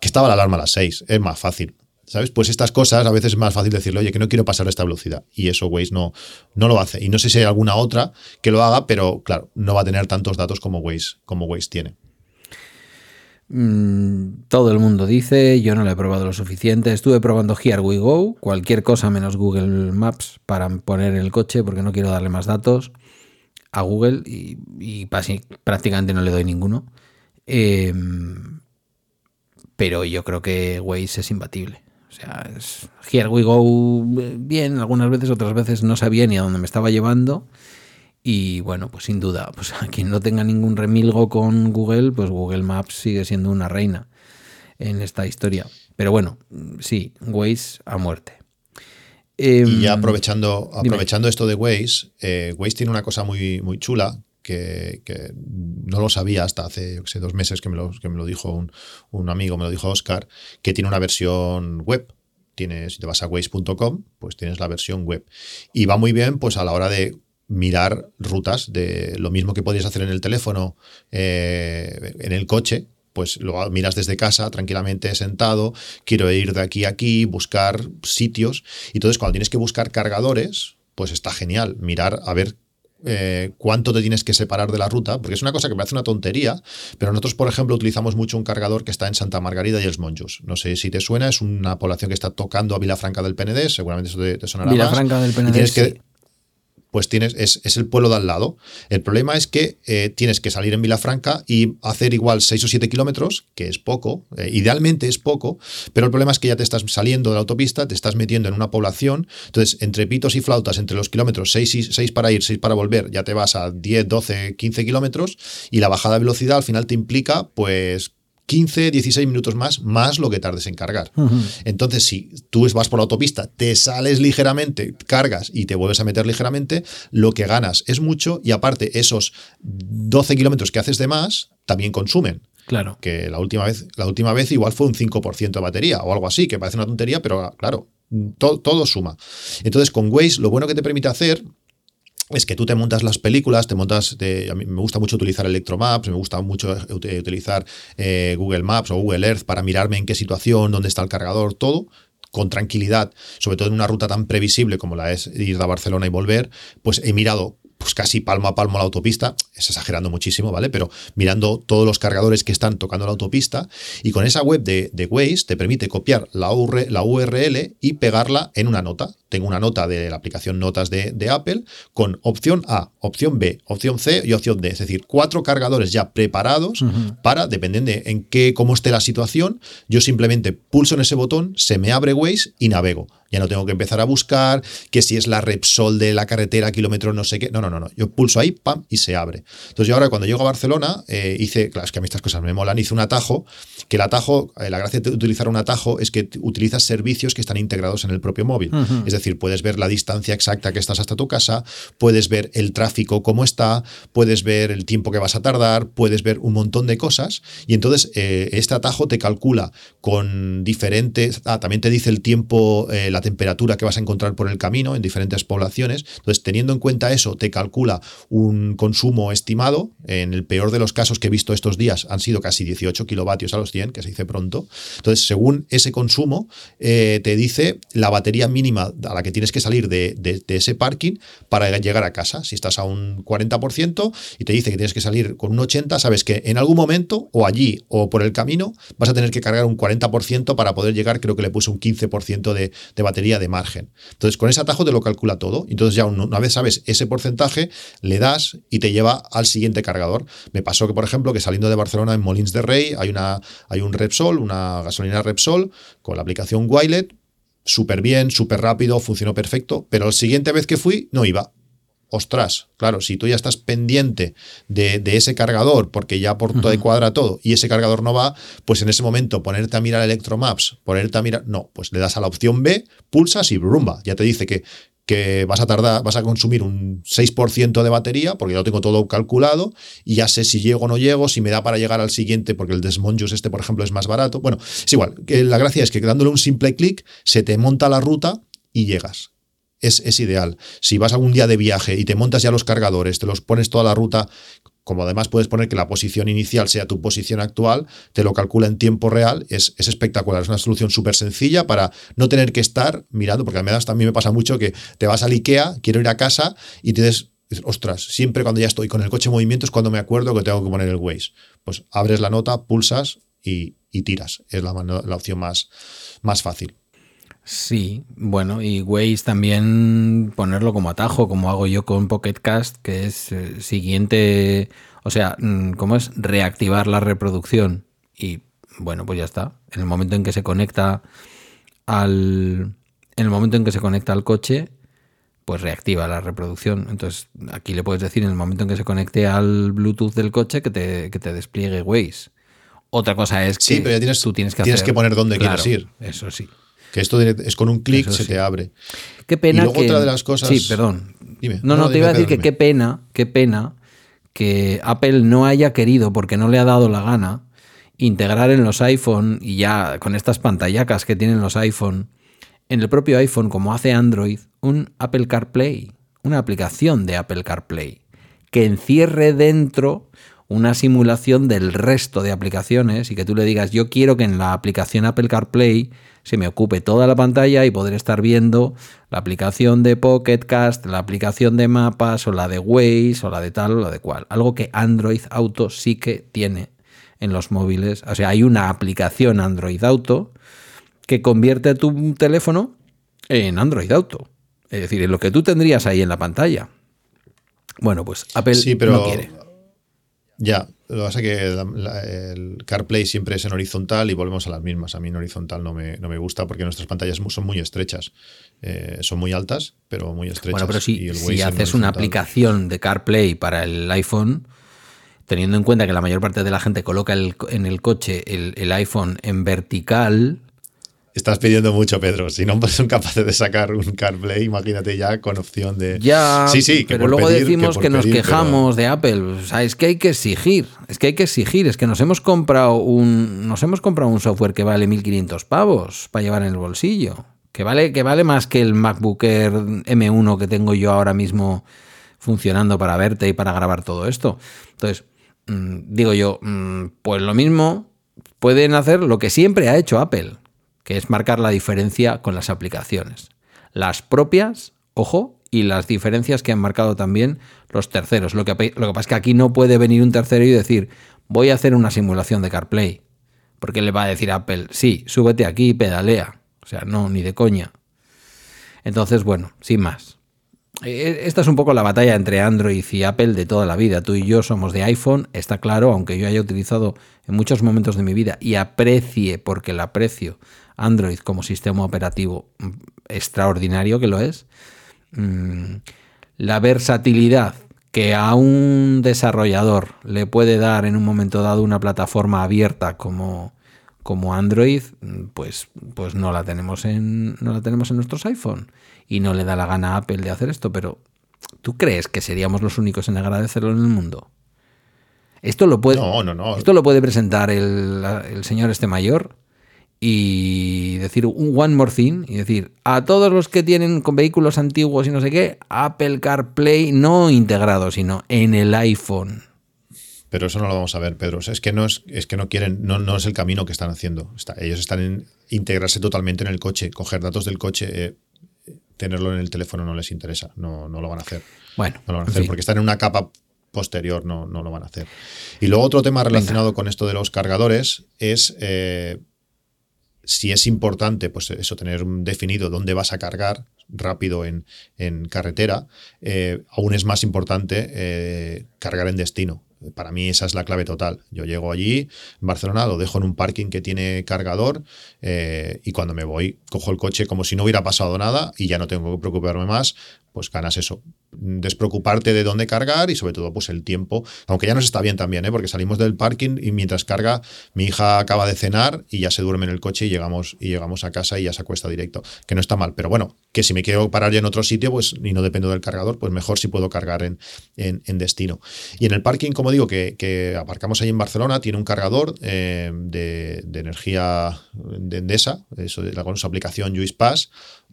Que estaba la alarma a las seis, es más fácil. ¿Sabes? Pues estas cosas a veces es más fácil decirle, oye, que no quiero pasar esta velocidad. Y eso Waze no, no lo hace. Y no sé si hay alguna otra que lo haga, pero claro, no va a tener tantos datos como Waze, como Waze tiene. Mm, todo el mundo dice, yo no lo he probado lo suficiente. Estuve probando Here We Go, cualquier cosa menos Google Maps para poner el coche porque no quiero darle más datos a Google y, prácticamente no le doy ninguno. Em, pero yo creo que Waze es imbatible. O sea, es Here We Go eh, bien, algunas veces, otras veces no sabía ni a dónde me estaba llevando. Y bueno, pues sin duda, pues a quien no tenga ningún remilgo con Google, pues Google Maps sigue siendo una reina en esta historia. Pero bueno, sí, Waze a muerte. Y ya em, aprovechando, aprovechando esto de Waze, eh, Waze tiene una cosa muy, muy chula que, no lo sabía hasta hace sé, dos meses que me lo, que me lo dijo un, un, amigo, me lo dijo Oscar, que tiene una versión web. Tienes, si te vas a waze.com, pues tienes la versión web. Y va muy bien pues a la hora de mirar rutas de lo mismo que podías hacer en el teléfono, eh, en el coche, pues lo miras desde casa tranquilamente sentado, quiero ir de aquí a aquí, buscar sitios. Y entonces cuando tienes que buscar cargadores, pues está genial mirar a ver eh, cuánto te tienes que separar de la ruta, porque es una cosa que me hace una tontería, pero nosotros, por ejemplo, utilizamos mucho un cargador que está en Santa Margarida y Els Monjos. No sé si te suena, es una población que está tocando a Vilafranca del Penedés, seguramente eso te, sonará Vilafranca del Penedés, pues tienes, es, el pueblo de al lado. El problema es que eh, tienes que salir en Vilafranca y hacer igual 6 o 7 kilómetros, que es poco, eh, idealmente es poco, pero el problema es que ya te estás saliendo de la autopista, te estás metiendo en una población, entonces entre pitos y flautas, entre los kilómetros 6, y, 6 para ir, 6 para volver, ya te vas a 10, 12, 15 kilómetros y la bajada de velocidad al final te implica pues 15, 16 minutos más, más lo que tardes en cargar. Entonces, si tú vas por la autopista, te sales ligeramente, cargas y te vuelves a meter ligeramente, lo que ganas es mucho y aparte esos 12 kilómetros que haces de más también consumen. Claro. Que la última vez, la última vez igual fue un 5% de batería o algo así, que parece una tontería, pero claro, todo, todo suma. Entonces, con Waze, lo bueno que te permite hacer es que tú te montas las películas, te montas, a mí me gusta mucho utilizar Electromaps, me gusta mucho utilizar eh, Google Maps o Google Earth para mirarme en qué situación, dónde está el cargador, todo con tranquilidad, sobre todo en una ruta tan previsible como la es ir a Barcelona y volver, pues he mirado pues casi palmo a palmo la autopista, es exagerando muchísimo, ¿vale? Pero mirando todos los cargadores que están tocando la autopista y con esa web de, de Waze te permite copiar la URL y pegarla en una nota tengo una nota de la aplicación Notas de, Apple con opción A, opción B, opción C y opción D. Es decir, cuatro cargadores ya preparados para, dependiendo de en qué, cómo esté la situación, yo simplemente pulso en ese botón, se me abre Waze y navego. Ya no tengo que empezar a buscar que si es la Repsol de la carretera, kilómetro no sé qué. No, no, no, no. Yo pulso ahí, pam, y se abre. Entonces yo ahora cuando llego a Barcelona, eh, hice, claro, es que a mí estas cosas me molan, hice un atajo, que el atajo, eh, la gracia de utilizar un atajo es que utilizas servicios que están integrados en el propio móvil. Es decir, decir, puedes ver la distancia exacta que estás hasta tu casa, puedes ver el tráfico cómo está, puedes ver el tiempo que vas a tardar, puedes ver un montón de cosas. Y entonces eh, este atajo te calcula con diferentes, ah, también te dice el tiempo, eh, la temperatura que vas a encontrar por el camino en diferentes poblaciones. Entonces, teniendo en cuenta eso, te calcula un consumo estimado. En el peor de los casos que he visto estos días han sido casi 18 kilovatios a los 100, que se dice pronto. Entonces, según ese consumo, eh, te dice la batería mínima la que tienes que salir de, ese parking para llegar a casa. Si estás a un 40% y te dice que tienes que salir con un 80%, sabes que en algún momento, o allí o por el camino, vas a tener que cargar un 40% para poder llegar, creo que le puse un 15% de, de, batería de margen. Entonces, con ese atajo te lo calcula todo. Entonces, ya una vez sabes ese porcentaje, le das y te lleva al siguiente cargador. Me pasó que, por ejemplo, que saliendo de Barcelona en Molins de Rey hay, una, hay un Repsol, una gasolina Repsol, con la aplicación Wilet, súper bien, súper rápido, funcionó perfecto, pero la siguiente vez que fui no iba. Ostras, claro, si tú ya estás pendiente de, ese cargador, porque ya por todo cuadra todo, y ese cargador no va, pues en ese momento ponerte a mirar Electromaps, ponerte a mirar, no, pues le das a la opción B, pulsas y brumba, ya te dice que que vas a tardar, vas a consumir un 6% de batería, porque ya lo tengo todo calculado, y ya sé si llego o no llego, si me da para llegar al siguiente, porque el Desmonjos este, por ejemplo, es más barato. Bueno, es igual. La gracia es que dándole un simple clic, se te monta la ruta y llegas. Es, es, ideal. Si vas algún día de viaje y te montas ya los cargadores, te los pones toda la ruta como además puedes poner que la posición inicial sea tu posición actual, te lo calcula en tiempo real, es, espectacular. Es una solución súper sencilla para no tener que estar mirando, porque a mí también me pasa mucho que te vas al IKEA, quiero ir a casa y tienes, ostras, siempre cuando ya estoy con el coche en movimiento es cuando me acuerdo que tengo que poner el Waze. Pues abres la nota, pulsas y, tiras. Es la, la opción más, más fácil. Sí, bueno, y Waze también ponerlo como atajo, como hago yo con Pocket Cast, que es eh, siguiente, o sea, mm, ¿cómo es? Reactivar la reproducción. Y bueno, pues ya está. En el momento en que se conecta al. En el momento en que se conecta al coche, pues reactiva la reproducción. Entonces, aquí le puedes decir en el momento en que se conecte al Bluetooth del coche que te, que te despliegue Waze. Otra cosa es que sí, pero tienes, tú tienes que, tienes que poner dónde quieres ir. Eso sí. Que esto es con un clic se te abre. Qué pena. Y luego otra de las cosas. Sí, perdón. No, no, te iba a decir que qué pena, qué pena que Apple no haya querido, porque no le ha dado la gana, integrar en los iPhone y ya con estas pantallacas que tienen los iPhone, en el propio iPhone, como hace Android, un Apple CarPlay, una aplicación de Apple CarPlay, que encierre dentro una simulación del resto de aplicaciones y que tú le digas, yo quiero que en la aplicación Apple CarPlay se me ocupe toda la pantalla y poder estar viendo la aplicación de Pocket Cast, la aplicación de mapas o la de Waze o la de tal o la de cual. Algo que Android Auto sí que tiene en los móviles. O sea, hay una aplicación Android Auto que convierte tu teléfono en Android Auto. Es decir, en lo que tú tendrías ahí en la pantalla. Bueno, pues Apple no quiere. Ya, lo que pasa es que el CarPlay siempre es en horizontal y volvemos a las mismas. A mí en horizontal no me, no me gusta porque nuestras pantallas son muy estrechas. Eh, son muy altas, pero muy estrechas. Bueno, pero si, si haces una aplicación de CarPlay para el iPhone, teniendo en cuenta que la mayor parte de la gente coloca en el coche el, el iPhone en vertical, Estás pidiendo mucho, Pedro. Si no son capaces de sacar un CarPlay, imagínate ya con opción de. Ya, sí, sí, pero luego decimos que, nos quejamos de Apple. O sea, es que hay que exigir. Es que hay que exigir. Es que nos hemos comprado un, nos hemos comprado un software que vale 1.500 pavos para llevar en el bolsillo. Que vale, que vale más que el MacBook Air M1 que tengo yo ahora mismo funcionando para verte y para grabar todo esto. Entonces, mm, digo yo, mm, pues lo mismo pueden hacer lo que siempre ha hecho Apple que es marcar la diferencia con las aplicaciones. Las propias, ojo, y las diferencias que han marcado también los terceros. Lo que, pasa es que aquí no puede venir un tercero y decir, voy a hacer una simulación de CarPlay. Porque le va a decir Apple, sí, súbete aquí y pedalea. O sea, no, ni de coña. Entonces, bueno, sin más. E, esta es un poco la batalla entre Android y Apple de toda la vida. Tú y yo somos de iPhone, está claro, aunque yo haya utilizado en muchos momentos de mi vida y aprecie, porque la aprecio, Android como sistema operativo mm, extraordinario que lo es, mm, la versatilidad que a un desarrollador le puede dar en un momento dado una plataforma abierta como, como Android, mm, pues, pues no, la tenemos en, no la tenemos en nuestros iPhone. Y no le da la gana a Apple de hacer esto, pero ¿tú crees que seríamos los únicos en agradecerlo en el mundo? Esto lo puede, Esto lo puede presentar el, el señor este mayor y decir un one more thing y decir a todos los que tienen con vehículos antiguos y no sé qué, Apple CarPlay no integrado, sino en el iPhone. Pero eso no lo vamos a ver, Pedro. es que no es, es que no quieren, no, no, es el camino que están haciendo. ellos están en integrarse totalmente en el coche, coger datos del coche, eh, tenerlo en el teléfono no les interesa, no, no lo van a hacer. Bueno, no lo van a hacer porque están en una capa posterior, no, no lo van a hacer. Y luego otro tema relacionado con esto de los cargadores es eh, si es importante, pues eso, tener definido dónde vas a cargar rápido en, carretera, eh, aún es más importante eh, cargar en destino. Para mí esa es la clave total. Yo llego allí, en Barcelona, lo dejo en un parking que tiene cargador eh, y cuando me voy cojo el coche como si no hubiera pasado nada y ya no tengo que preocuparme más, pues ganas eso, despreocuparte de dónde cargar y sobre todo pues el tiempo, aunque ya nos está bien también, ¿eh? porque salimos del parking y mientras carga mi hija acaba de cenar y ya se duerme en el coche y llegamos, y llegamos a casa y ya se acuesta directo, que no está mal, pero bueno, que si me quiero parar ya en otro sitio pues y no dependo del cargador, pues mejor si puedo cargar en, en, destino. Y en el parking, como digo, que, aparcamos ahí en Barcelona, tiene un cargador eh, de, energía de Endesa, eso, con su aplicación Juice Pass,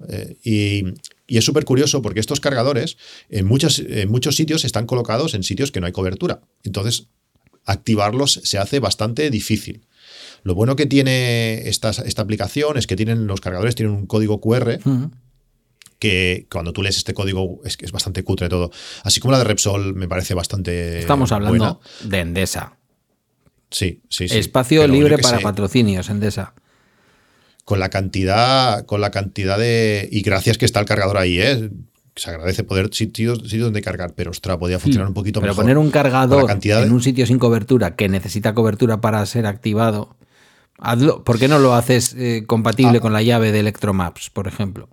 eh, y Y es súper curioso porque estos cargadores en, muchas, en muchos sitios están colocados en sitios que no hay cobertura. Entonces, activarlos se hace bastante difícil. Lo bueno que tiene esta, esta aplicación es que tienen los cargadores tienen un código QR que cuando tú lees este código es que es bastante cutre todo. Así como la de Repsol me parece bastante. Estamos hablando de Endesa. Sí, sí, sí. Espacio libre para patrocinios, Endesa. Con la cantidad, con la cantidad de. Y gracias que está el cargador ahí, ¿eh? Se agradece poder sitios, sitios donde cargar, pero ostras, podía funcionar un poquito pero mejor. Pero poner un cargador en un sitio sin cobertura que necesita cobertura para ser activado. Hazlo. ¿Por qué no lo haces eh, compatible ah. con la llave de Electromaps, por ejemplo?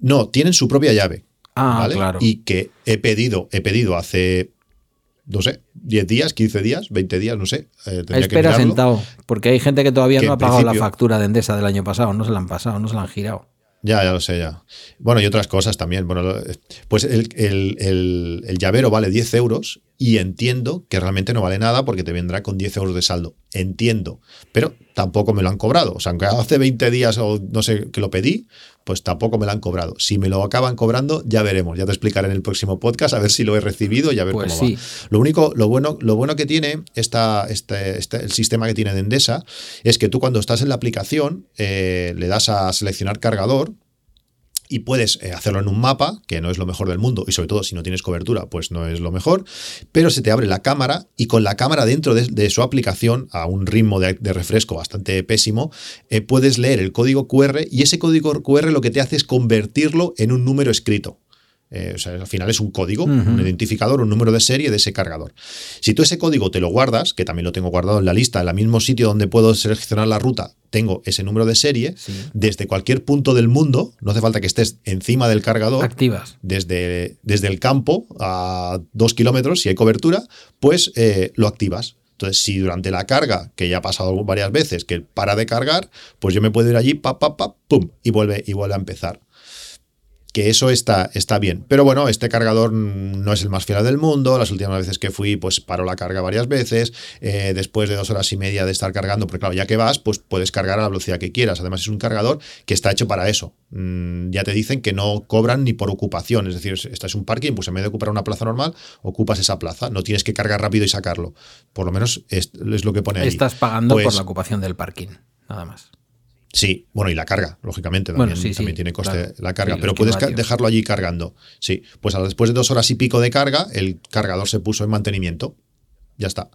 No, tienen su propia llave. Ah, claro. Y que he pedido, he pedido hace, no sé, 10 días, 15 días, 20 días, no sé. Eh, Espera sentado, porque hay gente que todavía no ha pagado la factura de Endesa del año pasado, no se la han pasado, no se la han girado. Ya, ya lo sé, ya. Bueno, y otras cosas también. Bueno, pues el, el, llavero vale 10 euros y entiendo que realmente no vale nada porque te vendrá con 10 euros de saldo. Entiendo, pero tampoco me lo han cobrado. O sea, aunque hace 20 días o no sé que lo pedí, pues tampoco me lo han cobrado. Si me lo acaban cobrando, ya veremos. Ya te explicaré en el próximo podcast a ver si lo he recibido y a ver pues cómo va. Lo único, lo bueno, lo bueno que tiene esta, este, este, el sistema que tiene de Endesa es que tú cuando estás en la aplicación eh, le das a seleccionar cargador y puedes eh, hacerlo en un mapa, que no es lo mejor del mundo, y sobre todo si no tienes cobertura, pues no es lo mejor, pero se te abre la cámara y con la cámara dentro de, su aplicación, a un ritmo de, refresco bastante pésimo, eh, puedes leer el código QR y ese código QR lo que te hace es convertirlo en un número escrito. Eh, o sea, al final es un código, un identificador, un número de serie de ese cargador. Si tú ese código te lo guardas, que también lo tengo guardado en la lista, en el mismo sitio donde puedo seleccionar la ruta, tengo ese número de serie, desde cualquier punto del mundo, no hace falta que estés encima del cargador, activas. Desde, desde el campo a dos kilómetros, si hay cobertura, pues eh, lo activas. Entonces, si durante la carga, que ya ha pasado varias veces, que para de cargar, pues yo me puedo ir allí, pa, pa, pa, pum, y vuelve, y vuelve a empezar que eso está, está bien. Pero bueno, este cargador no es el más fiel del mundo. Las últimas veces que fui, pues paro la carga varias veces. Eh, después de dos horas y media de estar cargando, porque claro, ya que vas, pues puedes cargar a la velocidad que quieras. Además, es un cargador que está hecho para eso. Mm, ya te dicen que no cobran ni por ocupación. Es decir, esta es un parking, pues en vez de ocupar una plaza normal, ocupas esa plaza. No tienes que cargar rápido y sacarlo. Por lo menos es, lo que pone ahí. Estás pagando por pues la ocupación del parking, nada más. Sí, bueno, y la carga, lógicamente, también, también tiene coste la carga, pero puedes dejarlo allí cargando. Sí, pues después de dos horas y pico de carga, el cargador se puso en mantenimiento. Ya está.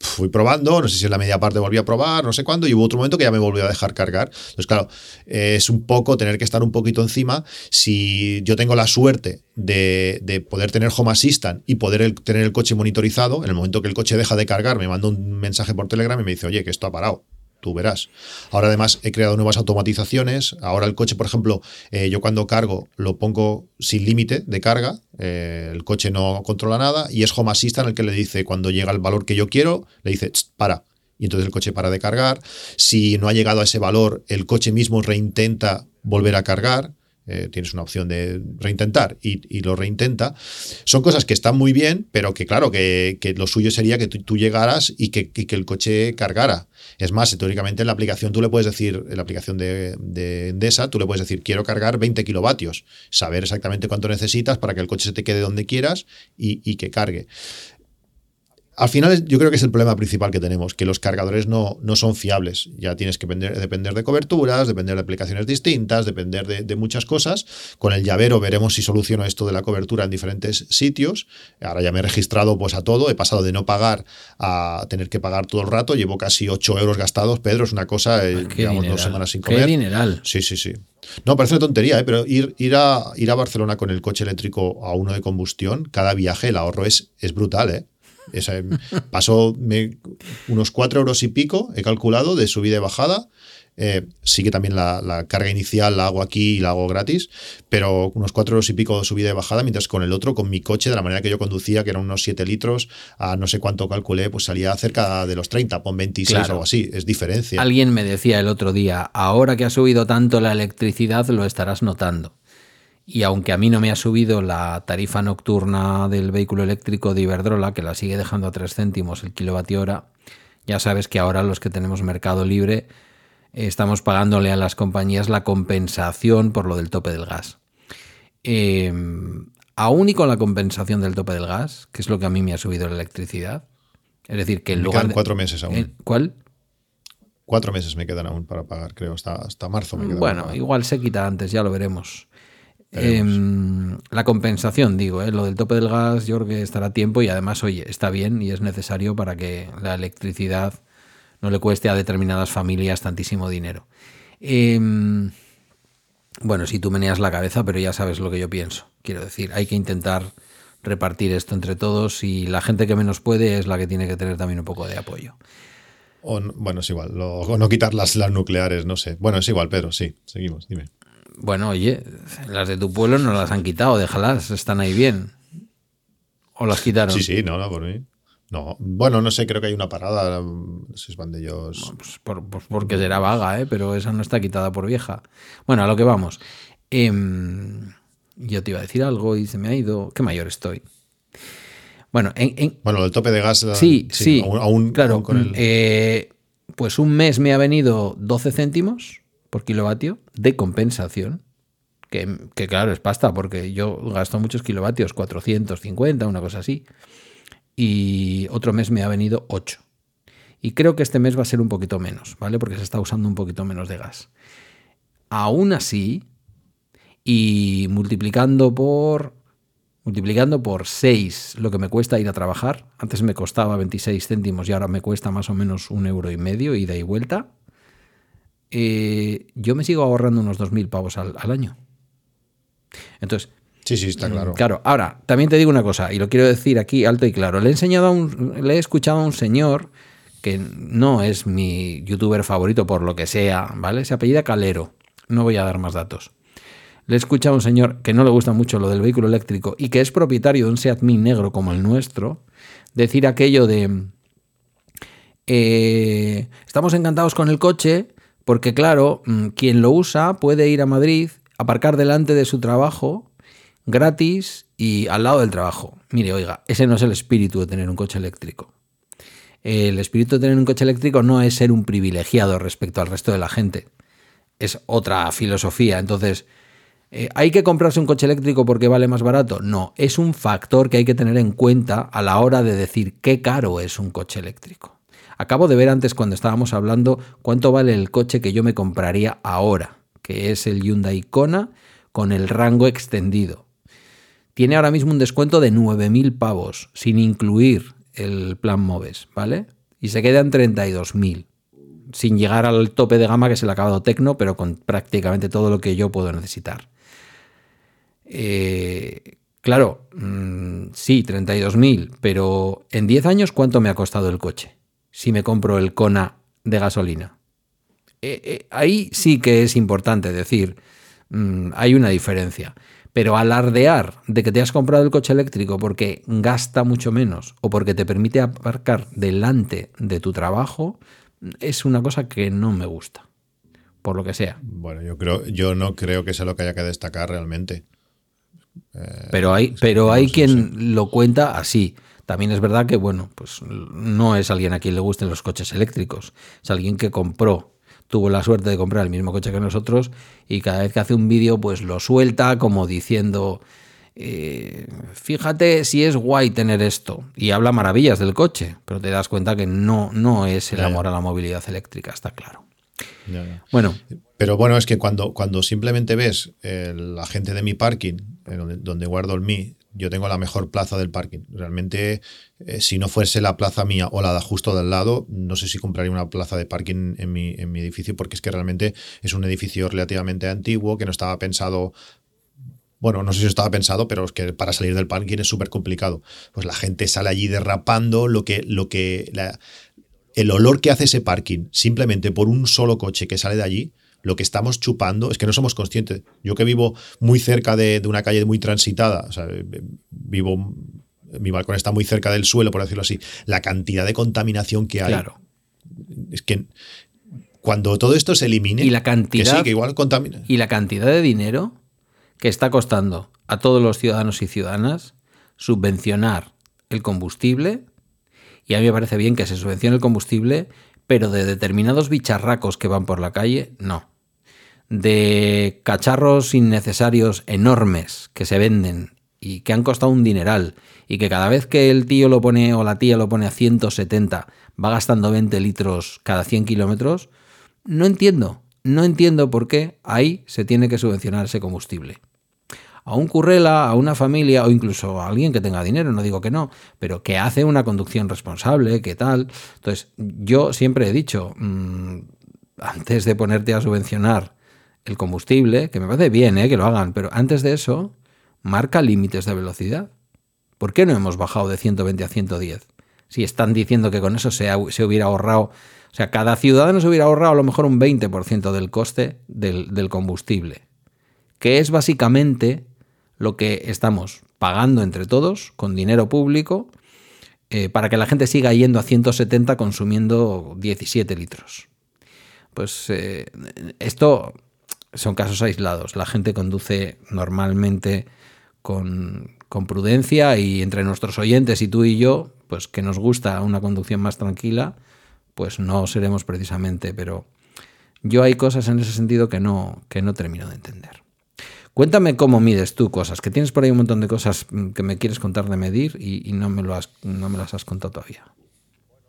Fui probando, no sé si en la media parte volví a probar, no sé cuándo, y hubo otro momento que ya me volvió a dejar cargar. Entonces, claro, es un poco tener que estar un poquito encima. Si yo tengo la suerte de, de poder tener Home Assistant y poder tener el coche monitorizado, en el momento que el coche deja de cargar, me manda un mensaje por Telegram y me dice, oye, que esto ha parado tú verás. Ahora además he creado nuevas automatizaciones. Ahora el coche, por ejemplo, eh, yo cuando cargo lo pongo sin límite de carga. Eh, el coche no controla nada y es Home Assistant el que le dice cuando llega el valor que yo quiero, le dice para. Y entonces el coche para de cargar. Si no ha llegado a ese valor, el coche mismo reintenta volver a cargar. Eh, tienes una opción de reintentar y, lo reintenta. Son cosas que están muy bien, pero que claro, que, lo suyo sería que tú, llegaras y que, el coche cargara. Es más, teóricamente en la aplicación tú le puedes decir, en la aplicación de, de, Endesa, tú le puedes decir, quiero cargar 20 kilovatios, saber exactamente cuánto necesitas para que el coche se te quede donde quieras y que cargue. Al final yo creo que es el problema principal que tenemos, que los cargadores no, no son fiables. Ya tienes que depender, de coberturas, depender de aplicaciones distintas, depender de, muchas cosas. Con el llavero veremos si soluciono esto de la cobertura en diferentes sitios. Ahora ya me he registrado pues a todo, he pasado de no pagar a tener que pagar todo el rato. Llevo casi 8 euros gastados, Pedro, es una cosa, eh, digamos, dos semanas sin comer. Qué dineral. Sí, sí, sí. No, parece una tontería, ¿eh? pero ir, ir, a, ir a Barcelona con el coche eléctrico a uno de combustión, cada viaje el ahorro es, es brutal, ¿eh? Esa, pasó unos cuatro euros y pico, he calculado, de subida y bajada. Eh, sí que también la, carga inicial la hago aquí y la hago gratis, pero unos cuatro euros y pico de subida y bajada, mientras con el otro, con mi coche, de la manera que yo conducía, que eran unos 7 litros, a no sé cuánto calculé, pues salía cerca de los 30, pon 26 o algo así, es diferencia. Alguien me decía el otro día, ahora que ha subido tanto la electricidad, lo estarás notando. Y aunque a mí no me ha subido la tarifa nocturna del vehículo eléctrico de Iberdrola, que la sigue dejando a 3 céntimos el kilovatio hora, ya sabes que ahora los que tenemos mercado libre estamos pagándole a las compañías la compensación por lo del tope del gas. eh, aún y con la compensación del tope del gas, que es lo que a mí me ha subido la electricidad. Es decir, que en Me lugar quedan de- cuatro meses aún. ¿Eh? ¿Cuál? Cuatro meses me quedan aún para pagar, creo. Hasta, hasta marzo me quedan. Bueno, igual se quita antes, ya lo veremos. Em, la compensación, digo, ¿eh? lo del tope del gas, yo creo que estará a tiempo y además, oye, está bien y es necesario para que la electricidad no le cueste a determinadas familias tantísimo dinero. Em, bueno, si tú meneas la cabeza, pero ya sabes lo que yo pienso. Quiero decir, hay que intentar repartir esto entre todos y la gente que menos puede es la que tiene que tener también un poco de apoyo. O no- bueno, es igual. lo- o no quitar las, las nucleares, no sé. Bueno, es igual, Pedro, sí. Seguimos, dime. Bueno, oye, las de tu pueblo no las han quitado, déjalas, están ahí bien. ¿O las quitaron? Sí, sí, no, no, por mí. No, bueno, no sé, creo que hay una parada. No sé si van de ellos. Pues, por- pues porque será vaga, ¿eh? pero esa no está quitada por vieja. Bueno, a lo que vamos. Em, yo te iba a decir algo y se me ha ido. Qué mayor estoy. Bueno, en, en- Bueno, el tope de gas. sí, sí, Aún, aún- claro. aún con el. eh, pues un mes me ha venido 12 céntimos por kilovatio de compensación. Que, claro, es pasta, porque yo gasto muchos kilovatios, 450, una cosa así. Y otro mes me ha venido 8. Y creo que este mes va a ser un poquito menos, ¿vale? Porque se está usando un poquito menos de gas. Aún así, y multiplicando por multiplicando por 6 lo que me cuesta ir a trabajar, antes me costaba 26 céntimos y ahora me cuesta más o menos un euro y medio ida y vuelta, eh, yo me sigo ahorrando unos 2.000 pavos al, al año. Entonces, Sí, sí, está claro. Claro, ahora, también te digo una cosa, y lo quiero decir aquí alto y claro. Le he enseñado a un, le he escuchado a un señor que no es mi youtuber favorito por lo que sea, ¿vale? Se apellida Calero. No voy a dar más datos. Le he escuchado a un señor que no le gusta mucho lo del vehículo eléctrico y que es propietario de un Seat Mii negro como el nuestro, decir aquello de eh, estamos encantados con el coche porque claro, mm, quien lo usa puede ir a Madrid, aparcar delante de su trabajo gratis y al lado del trabajo. Mire, oiga, ese no es el espíritu de tener un coche eléctrico. El espíritu de tener un coche eléctrico no es ser un privilegiado respecto al resto de la gente. Es otra filosofía. Entonces, eh, ¿hay que comprarse un coche eléctrico porque vale más barato? No, es un factor que hay que tener en cuenta a la hora de decir qué caro es un coche eléctrico. Acabo de ver antes cuando estábamos hablando cuánto vale el coche que yo me compraría ahora, que es el Hyundai Kona con el rango extendido tiene ahora mismo un descuento de 9.000 pavos, sin incluir el plan Moves, ¿vale? Y se queda en 32.000, sin llegar al tope de gama que le ha acabado Tecno, pero con prácticamente todo lo que yo puedo necesitar. Eh, claro, mm, sí, 32.000, pero en 10 años, ¿cuánto me ha costado el coche? Si me compro el Kona de gasolina. Eh, eh, ahí sí que es importante decir, mm, hay una diferencia. Pero alardear de que te has comprado el coche eléctrico porque gasta mucho menos o porque te permite aparcar delante de tu trabajo es una cosa que no me gusta. Por lo que sea. Bueno, yo creo, yo no creo que sea lo que haya que destacar realmente. Pero hay, pero hay quien lo cuenta así. También es verdad que, bueno, pues no es alguien a quien le gusten los coches eléctricos. Es alguien que compró, tuvo la suerte de comprar el mismo coche que nosotros y cada vez que hace un vídeo, pues lo suelta como diciendo, eh, fíjate si es guay tener esto. Y habla maravillas del coche, pero te das cuenta que no, no es el amor a la movilidad eléctrica, está claro. Ya, ya. Bueno, Pero bueno, es que cuando, cuando simplemente ves eh, la gente de mi parking, eh, donde, donde guardo el Mi, yo tengo la mejor plaza del parking. Realmente, eh, si no fuese la plaza mía o la de justo del lado, no sé si compraría una plaza de parking en mi, en mi edificio, porque es que realmente es un edificio relativamente antiguo que no estaba pensado bueno, no sé si estaba pensado, pero es que para salir del parking es súper complicado. Pues la gente sale allí derrapando, lo que, lo que, el olor que hace ese parking, simplemente por un solo coche que sale de allí, lo que estamos chupando es que no somos conscientes. Yo que vivo muy cerca de, de una calle muy transitada, o sea, eh, vivo, mi balcón está muy cerca del suelo, por decirlo así, la cantidad de contaminación que hay, claro. es que cuando todo esto se elimine, Y la cantidad- que sí, que igual contamina. y la cantidad de dinero que está costando a todos los ciudadanos y ciudadanas subvencionar el combustible. Y a mí me parece bien que se subvencione el combustible, pero de determinados bicharracos que van por la calle, no. De cacharros innecesarios enormes que se venden y que han costado un dineral y que cada vez que el tío lo pone o la tía lo pone a 170 va gastando 20 litros cada 100 kilómetros, no entiendo, no entiendo por qué ahí se tiene que subvencionar ese combustible. A un currela, a una familia o incluso a alguien que tenga dinero, no digo que no, pero que hace una conducción responsable, que tal. Entonces, yo siempre he dicho, mm, antes de ponerte a subvencionar el combustible, que me parece bien ¿eh? que lo hagan, pero antes de eso, marca límites de velocidad. ¿Por qué no hemos bajado de 120 a 110? Si están diciendo que con eso se, se hubiera ahorrado, o sea, cada ciudadano se hubiera ahorrado a lo mejor un 20% del coste del, combustible, que es básicamente lo que estamos pagando entre todos con dinero público eh, para que la gente siga yendo a 170 consumiendo 17 litros. Pues eh, esto son casos aislados. La gente conduce normalmente con, prudencia y entre nuestros oyentes y tú y yo, pues que nos gusta una conducción más tranquila, pues no seremos precisamente, pero yo hay cosas en ese sentido que no, que no termino de entender. Cuéntame cómo mides tú cosas, que tienes por ahí un montón de cosas que me quieres contar de medir y, no, me lo has, no me las has contado todavía.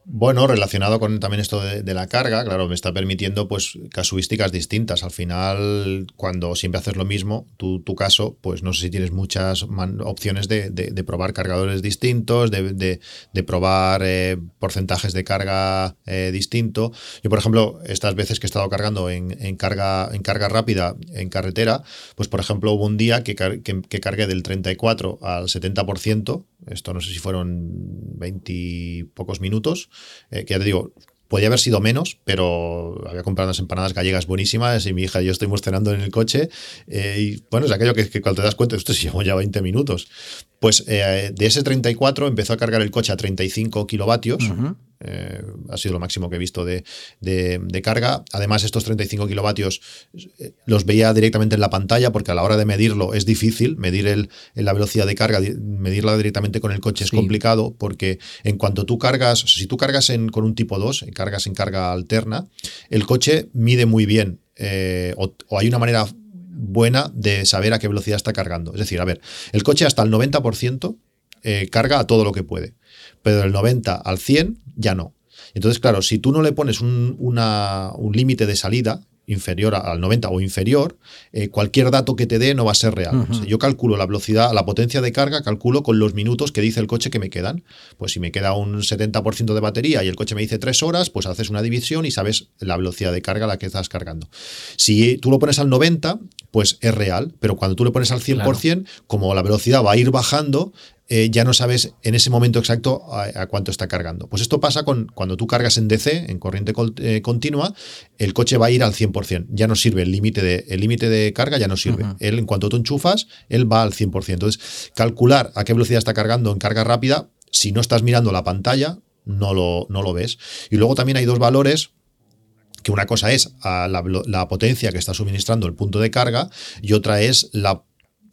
Bueno, relacionado con también esto de, la carga, claro, me está permitiendo pues casuísticas distintas. Al final, cuando siempre haces lo mismo, tu, tu caso, pues no sé si tienes muchas opciones de, de, probar cargadores distintos, de, probar eh, porcentajes de carga eh, distinto. Yo, por ejemplo, estas veces que he estado cargando en, carga, en carga rápida en carretera, pues por ejemplo hubo un día que, que, que cargué del 34 al 70%, esto no sé si fueron 20 pocos minutos, eh, que ya te digo, Podía haber sido menos, pero había comprado unas empanadas gallegas buenísimas y mi hija y yo estuvimos cenando en el coche. Eh, y bueno, es aquello que, cuando te das cuenta, esto se llevó ya 20 minutos. Pues eh, de ese 34 empezó a cargar el coche a 35 kilovatios. Eh, ha sido lo máximo que he visto de, carga. Además, estos 35 kilovatios eh, los veía directamente en la pantalla porque a la hora de medirlo es difícil. Medir el, la velocidad de carga, medirla directamente con el coche es complicado porque en cuanto tú cargas, si tú cargas en, con un tipo 2, cargas en carga alterna, el coche mide muy bien o, hay una manera buena de saber a qué velocidad está cargando. Es decir, a ver, el coche hasta el 90% eh, carga a todo lo que puede, pero del 90 al 100 ya no. Entonces, claro, si tú no le pones un, un límite de salida, inferior al 90 o inferior, eh, cualquier dato que te dé no va a ser real. yo calculo la velocidad, la potencia de carga, calculo con los minutos que dice el coche que me quedan. Pues si me queda un 70% de batería y el coche me dice 3 horas, pues haces una división y sabes la velocidad de carga a la que estás cargando. Si tú lo pones al 90, pues es real, pero cuando tú lo pones al 100%, como la velocidad va a ir bajando, eh, ya no sabes en ese momento exacto a, cuánto está cargando. Pues esto pasa con cuando tú cargas en DC, en corriente eh, continua, el coche va a ir al 100%. Ya no sirve el límite de, el límite de carga, ya no sirve. Él, en cuanto tú enchufas, él va al 100%. Entonces, calcular a qué velocidad está cargando en carga rápida, si no estás mirando la pantalla, no lo, no lo ves. Y luego también hay dos valores que una cosa es la, la, potencia que está suministrando el punto de carga y otra es la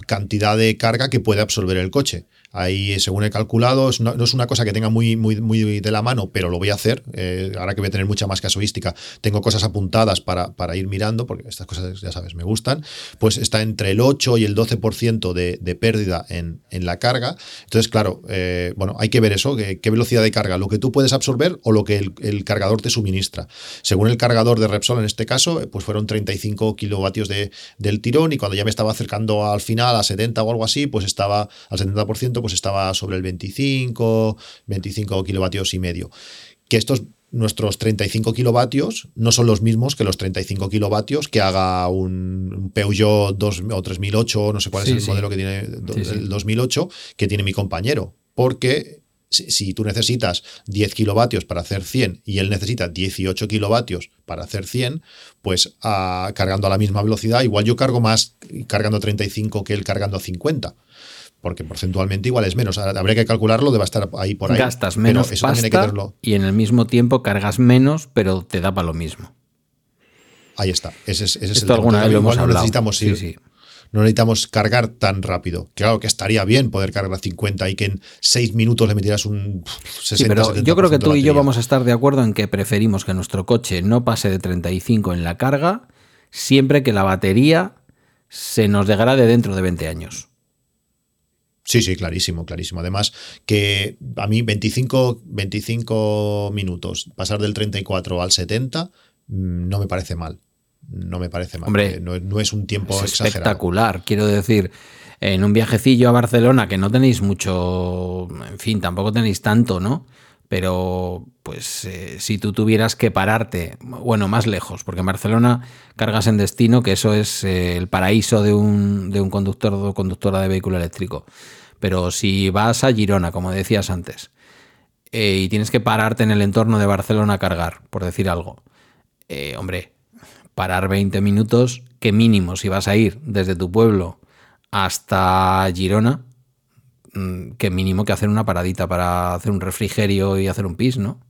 cantidad de carga que puede absorber el coche. Ahí, según he calculado, no es una cosa que tenga muy, muy, muy de la mano, pero lo voy a hacer. Eh, ahora que voy a tener mucha más casuística, tengo cosas apuntadas para, para, ir mirando, porque estas cosas, ya sabes, me gustan. Pues está entre el 8 y el 12% de, de pérdida en, en, la carga. Entonces, claro, eh, bueno, hay que ver eso, qué velocidad de carga, lo que tú puedes absorber o lo que el, cargador te suministra. Según el cargador de Repsol, en este caso, eh, pues fueron 35 kilovatios de, del tirón y cuando ya me estaba acercando al final, a 70 o algo así, pues estaba al 70%, pues estaba sobre el 25, 25 kilovatios y medio. Que estos nuestros 35 kilovatios no son los mismos que los 35 kilovatios que haga un Peugeot 2, o 3008, no sé cuál es el modelo que tiene el 2008, que tiene mi compañero. Porque si, tú necesitas 10 kilovatios para hacer 100 y él necesita 18 kilovatios para hacer 100, pues ah, cargando a la misma velocidad, igual yo cargo más cargando 35 que él cargando 50 porque porcentualmente igual es menos. Habría que calcularlo, debe estar ahí por ahí. Gastas menos pasta y en el mismo tiempo cargas menos, pero te da para lo mismo. Ahí está. Ese es, Esto alguna vez lo hemos hablado. Necesitamos ir, No necesitamos cargar tan rápido. Claro que estaría bien poder cargar a 50 y que en 6 minutos le metieras un 60 sí, pero Yo creo que tú y yo vamos a estar de acuerdo en que preferimos que nuestro coche no pase de 35 en la carga siempre que la batería se nos degrade dentro de 20 años. Sí, sí, clarísimo, clarísimo. Además, que a mí 25, 25 minutos, pasar del 34 al 70, mm, no me parece mal. No me parece mal. Hombre, no, es un tiempo es espectacular. Quiero decir, en un viajecillo a Barcelona, que no tenéis mucho, en fin, tampoco tenéis tanto, ¿no? Pero, pues, eh, si tú tuvieras que pararte, bueno, más lejos, porque en Barcelona cargas en destino, que eso es eh, el paraíso de un, de un conductor o conductora de vehículo eléctrico. Pero si vas a Girona, como decías antes, eh, y tienes que pararte en el entorno de Barcelona a cargar, por decir algo, hombre, parar 20 minutos, que mínimo si vas a ir desde tu pueblo hasta Girona, que mínimo que hacer una paradita para hacer un refrigerio y hacer un pis, ¿no?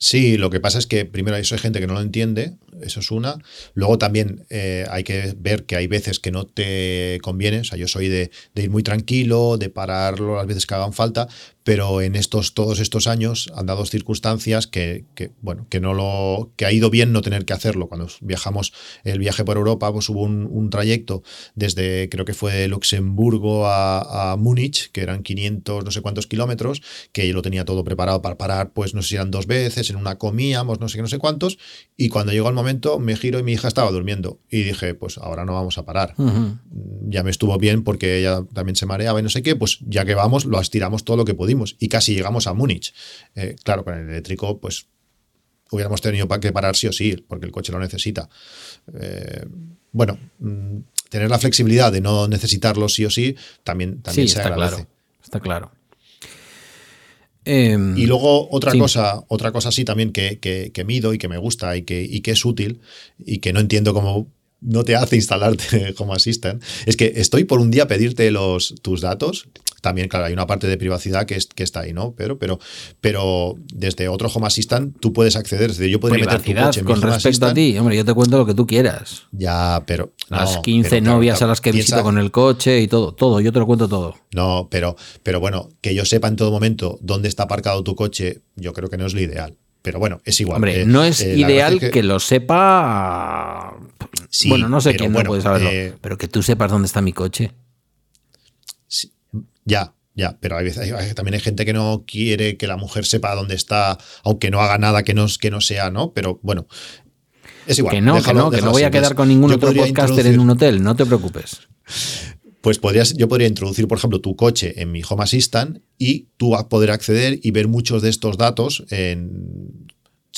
Sí, lo que pasa es que primero eso hay gente que no lo entiende, eso es una. Luego también eh, hay que ver que hay veces que no te conviene, o sea, yo soy de, de, ir muy tranquilo, de pararlo las veces que hagan falta, pero en estos, todos estos años han dado circunstancias que, bueno, que, no lo, que ha ido bien no tener que hacerlo. Cuando viajamos el viaje por Europa, pues hubo un, trayecto desde, creo que fue Luxemburgo a, Múnich, que eran 500, no sé cuántos kilómetros, que yo lo tenía todo preparado para parar, pues no sé si eran dos veces, en una comíamos, no sé qué, no sé cuántos, y cuando llegó el momento me giro y mi hija estaba durmiendo, y dije, pues ahora no vamos a parar. Ya me estuvo bien porque ella también se mareaba y no sé qué, pues ya que vamos, lo estiramos todo lo que pudimos y casi llegamos a Múnich. Eh, claro, con el eléctrico, pues hubiéramos tenido que parar sí o sí, porque el coche lo necesita. Eh, bueno, mm, tener la flexibilidad de no necesitarlo sí o sí también, también se está agradece. Claro, está claro. Em, y luego otra cosa, otra cosa sí también que, que, mido y que me gusta y que, y que es útil y que no entiendo cómo no te hace instalarte [LAUGHS] Home Assistant, es que estoy por un día a pedirte los, tus datos. También, claro, hay una parte de privacidad que, es, que está ahí, ¿no? Pero, pero, pero desde otro Home Assistant tú puedes acceder. Desde yo podría meter tu coche en con respecto a ti. Hombre, yo te cuento lo que tú quieras. Ya, pero. Las 15 novias a las que visito con el coche y todo, todo. Yo te lo cuento todo. No, pero, pero bueno, que yo sepa en todo momento dónde está aparcado tu coche, yo creo que no es lo ideal. Pero bueno, es igual. Hombre, eh, no es eh, ideal que... lo sepa. bueno, no sé quién no puede saberlo. Eh, pero que tú sepas dónde está mi coche. Ya, ya, pero hay veces, también hay gente que no quiere que la mujer sepa dónde está, aunque no haga nada que no, que no sea, ¿no? Pero bueno, es igual. Que no, que no, que no voy a quedar con ningún otro podcaster en un hotel, no te preocupes pues podrías, yo podría introducir, por ejemplo, tu coche en mi Home Assistant y tú a poder acceder y ver muchos de estos datos en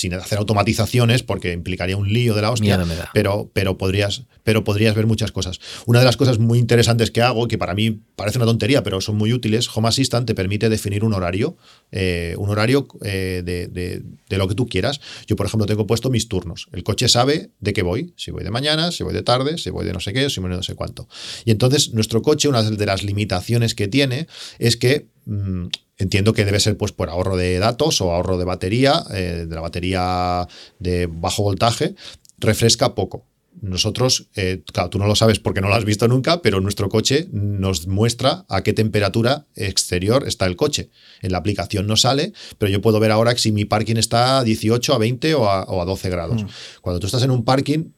sin hacer automatizaciones, porque implicaría un lío de la hostia, pero, pero, podrías, pero podrías ver muchas cosas. Una de las cosas muy interesantes que hago, que para mí parece una tontería, pero son muy útiles, Home Assistant te permite definir un horario, eh, un horario eh, de, lo que tú quieras. Yo, por ejemplo, tengo puesto mis turnos. El coche sabe de qué voy, si voy de mañana, si voy de tarde, si voy de no sé qué, si voy de no sé cuánto. Y entonces nuestro coche, una de las limitaciones que tiene es que... Mm, Entiendo que debe ser pues por ahorro de datos o ahorro de batería, eh, de la batería de bajo voltaje, refresca poco. Nosotros, eh, claro, tú no lo sabes porque no lo has visto nunca, pero nuestro coche nos muestra a qué temperatura exterior está el coche. En la aplicación no sale, pero yo puedo ver ahora si mi parking está a 18, a 20 o a, 12 grados. Mm. Cuando tú estás en un parking,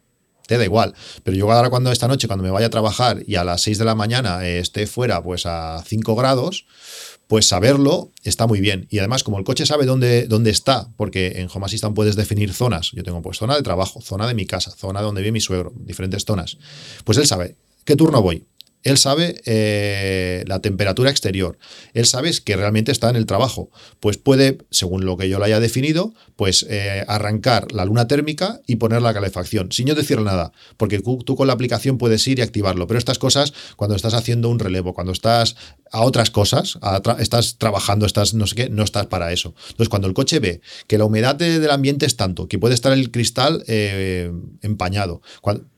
te da igual. Pero yo ahora cuando esta noche, cuando me vaya a trabajar y a las 6 de la mañana eh, esté fuera pues a 5 grados, pues saberlo está muy bien. Y además, como el coche sabe dónde, dónde está, porque en Home Assistant puedes definir zonas. Yo tengo pues zona de trabajo, zona de mi casa, zona donde vive mi suegro, diferentes zonas. Pues él sabe qué turno voy, él sabe eh, la temperatura exterior. Él sabe que realmente está en el trabajo. Pues puede, según lo que yo le haya definido, pues eh, arrancar la luna térmica y poner la calefacción, sin yo decirle nada. Porque tú, con la aplicación puedes ir y activarlo. Pero estas cosas, cuando estás haciendo un relevo, cuando estás a otras cosas, estás trabajando, estás no sé qué, no estás para eso. Entonces, cuando el coche ve que la humedad del ambiente es tanto, que puede estar el cristal eh, empañado,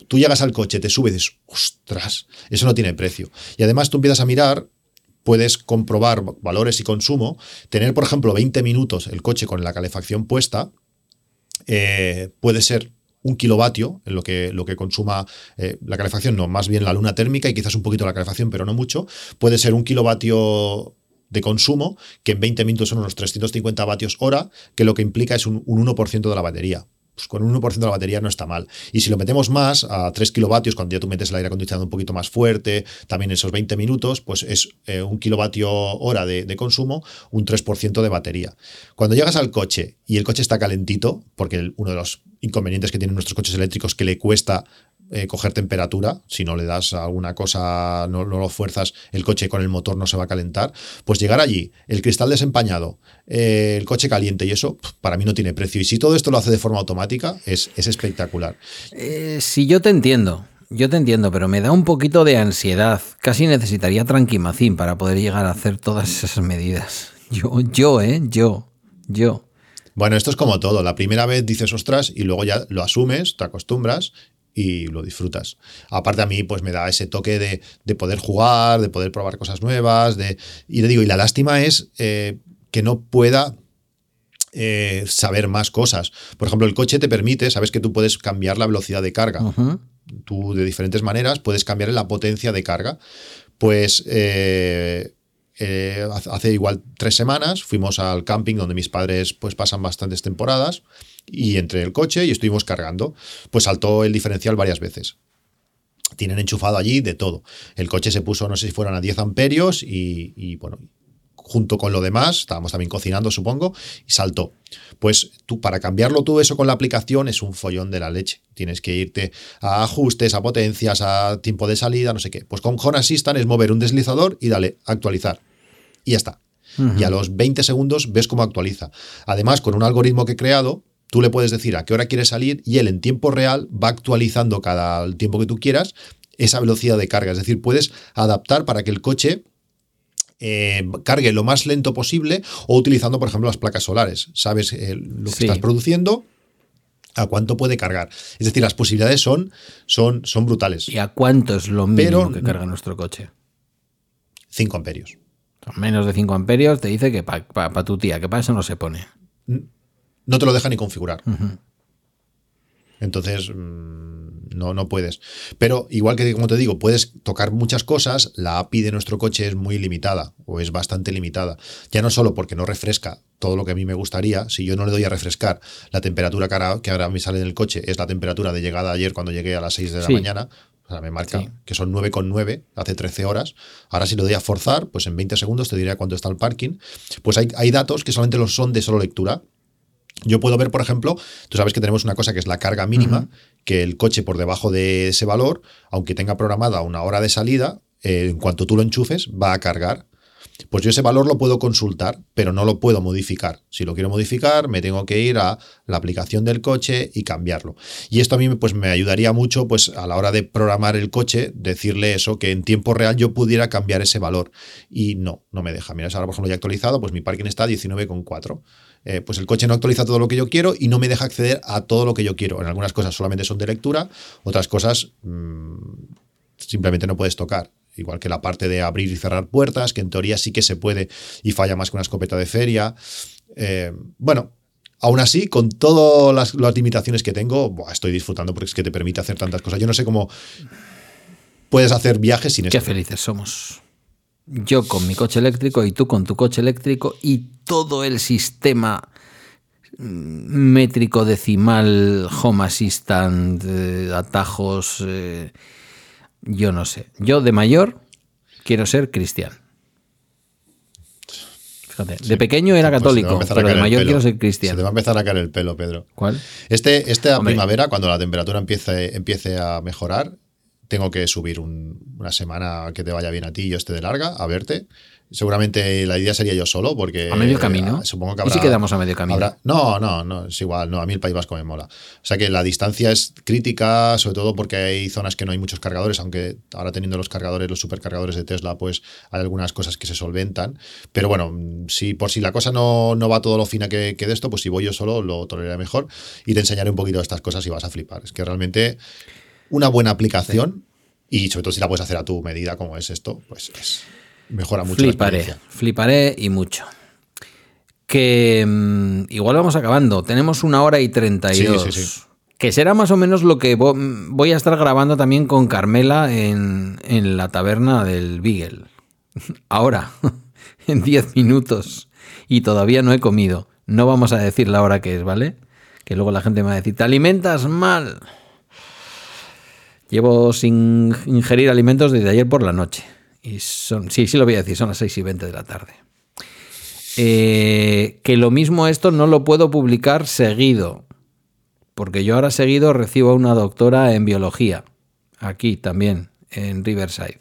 tú llegas al coche, te subes y dices, ostras, eso no tiene precio. Y además tú empiezas a mirar, puedes comprobar valores y consumo, tener, por ejemplo, 20 minutos el coche con la calefacción puesta, eh, puede ser un kilovatio en lo que, lo que consuma eh, la calefacción, no, más bien la luna térmica y quizás un poquito la calefacción, pero no mucho. Puede ser un kilovatio de consumo, que en 20 minutos son unos 350 vatios hora, que lo que implica es un, un 1% de la batería pues con un 1% de la batería no está mal. Y si lo metemos más, a 3 kilovatios, cuando ya tú metes el aire acondicionado un poquito más fuerte, también esos 20 minutos, pues es eh, un kilovatio hora de, consumo, un 3% de batería. Cuando llegas al coche y el coche está calentito, porque uno de los inconvenientes que tienen nuestros coches eléctricos que le cuesta eh, coger temperatura, si no le das alguna cosa, no, lo fuerzas, el coche con el motor no se va a calentar, pues llegar allí, el cristal desempañado, eh, el coche caliente y eso, para mí no tiene precio. Y si todo esto lo hace de forma automática, es, es espectacular. Eh, si yo te entiendo, yo te entiendo, pero me da un poquito de ansiedad. Casi necesitaría tranquimacín para poder llegar a hacer todas esas medidas. Yo, yo, ¿eh? Yo, yo. Bueno, esto es como todo. La primera vez dices ostras y luego ya lo asumes, te acostumbras y lo disfrutas. Aparte a mí pues me da ese toque de, poder jugar, de poder probar cosas nuevas, de, y le digo, y la lástima es eh, que no pueda eh, saber más cosas. Por ejemplo, el coche te permite, sabes que tú puedes cambiar la velocidad de carga. Tú de diferentes maneras puedes cambiar la potencia de carga. Pues eh, hace igual tres semanas fuimos al camping donde mis padres pues pasan bastantes temporadas y entré el coche y estuvimos cargando. Pues saltó el diferencial varias veces. Tienen enchufado allí de todo. El coche se puso, no sé si fueron a 10 amperios y, bueno, junto con lo demás, estábamos también cocinando, supongo, y saltó. Pues tú, para cambiarlo todo eso con la aplicación es un follón de la leche. Tienes que irte a ajustes, a potencias, a tiempo de salida, no sé qué. Pues con Home Assistant es mover un deslizador y dale, actualizar. Y ya está. Y a los 20 segundos ves cómo actualiza. Además, con un algoritmo que he creado, Tú le puedes decir a qué hora quieres salir y él en tiempo real va actualizando cada tiempo que tú quieras esa velocidad de carga. Es decir, puedes adaptar para que el coche eh, cargue lo más lento posible o utilizando, por ejemplo, las placas solares. Sabes eh, lo que estás produciendo, a cuánto puede cargar. Es decir, las posibilidades son, son, son brutales. ¿Y a cuánto es lo mínimo que carga nuestro coche? 5 amperios. Menos de 5 amperios te dice que para tu tía, que para eso no se pone no te lo deja ni configurar. Entonces, mm, no, no puedes. Pero igual que, como te digo, puedes tocar muchas cosas, la API de nuestro coche es muy limitada o es bastante limitada. Ya no solo porque no refresca todo lo que a mí me gustaría, si yo no le doy a refrescar la temperatura que ahora, que ahora me sale en el coche es la temperatura de llegada ayer cuando llegué a las 6 de la mañana, o sea, me marca que son 9,9 hace 13 horas. Ahora si lo doy a forzar, pues en 20 segundos te diré cuánto está el parking. Pues hay, hay datos que solamente los son de solo lectura yo puedo ver, por ejemplo, tú sabes que tenemos una cosa que es la carga mínima, que el coche por debajo de ese valor, aunque tenga programada una hora de salida, eh, en cuanto tú lo enchufes, va a cargar. Pues yo ese valor lo puedo consultar, pero no lo puedo modificar. Si lo quiero modificar, me tengo que ir a la aplicación del coche y cambiarlo. Y esto a mí pues, me ayudaría mucho pues, a la hora de programar el coche, decirle eso, que en tiempo real yo pudiera cambiar ese valor. Y no, no me deja. Mira, ahora por ejemplo ya actualizado, pues mi parking está a 19,4. Eh, pues el coche no actualiza todo lo que yo quiero y no me deja acceder a todo lo que yo quiero. En algunas cosas solamente son de lectura, otras cosas mm, simplemente no puedes tocar. Igual que la parte de abrir y cerrar puertas, que en teoría sí que se puede y falla más que una escopeta de feria. Eh, bueno, aún así, con todas las, limitaciones que tengo, estoy disfrutando porque es que te permite hacer tantas cosas. Yo no sé cómo puedes hacer viajes sin Qué felices somos yo con mi coche eléctrico y tú con tu coche eléctrico y todo el sistema métrico decimal, home assistant, eh, atajos, eh, yo no sé. Yo de mayor quiero ser cristiano. Fíjate, de pequeño era pues católico, pero de mayor quiero ser cristiano. Se te va a empezar a caer el pelo, Pedro. ¿Cuál? Este, esta primavera, cuando la temperatura empiece, empiece a mejorar, tengo que subir una semana que te vaya bien a ti y yo esté de larga a verte. Seguramente la idea sería yo solo, porque. ¿A medio camino? Eh, supongo que habrá, ¿Y si quedamos a medio camino? no, no, no, es igual. No, a mí el País Vasco me mola. O sea que la distancia es crítica, sobre todo porque hay zonas que no hay muchos cargadores, aunque ahora teniendo los cargadores, los supercargadores de Tesla, pues hay algunas cosas que se solventan. Pero bueno, si por si la cosa no, no va todo lo fina que, que de esto, pues si voy yo solo lo toleraré mejor y te enseñaré un poquito de estas cosas y vas a flipar. Es que realmente una buena aplicación y sobre todo si la puedes hacer a tu medida como es esto, pues mejora mucho. Fliparé, fliparé y mucho. Que mm, igual vamos acabando. Tenemos una hora y treinta y dos. Que será más o menos lo que voy a estar grabando también con Carmela en, en la taberna del Beagle. [LAUGHS] Ahora, [LAUGHS] en diez minutos. Y todavía no he comido. No vamos a decir la hora que es, ¿vale? Que luego la gente me va a decir, te alimentas mal. Llevo sin ingerir alimentos desde ayer por la noche. Y son, sí, sí lo voy a decir, son las 6 y 20 de la tarde. Eh, que lo mismo esto no lo puedo publicar seguido. Porque yo ahora seguido recibo a una doctora en biología. Aquí también, en Riverside.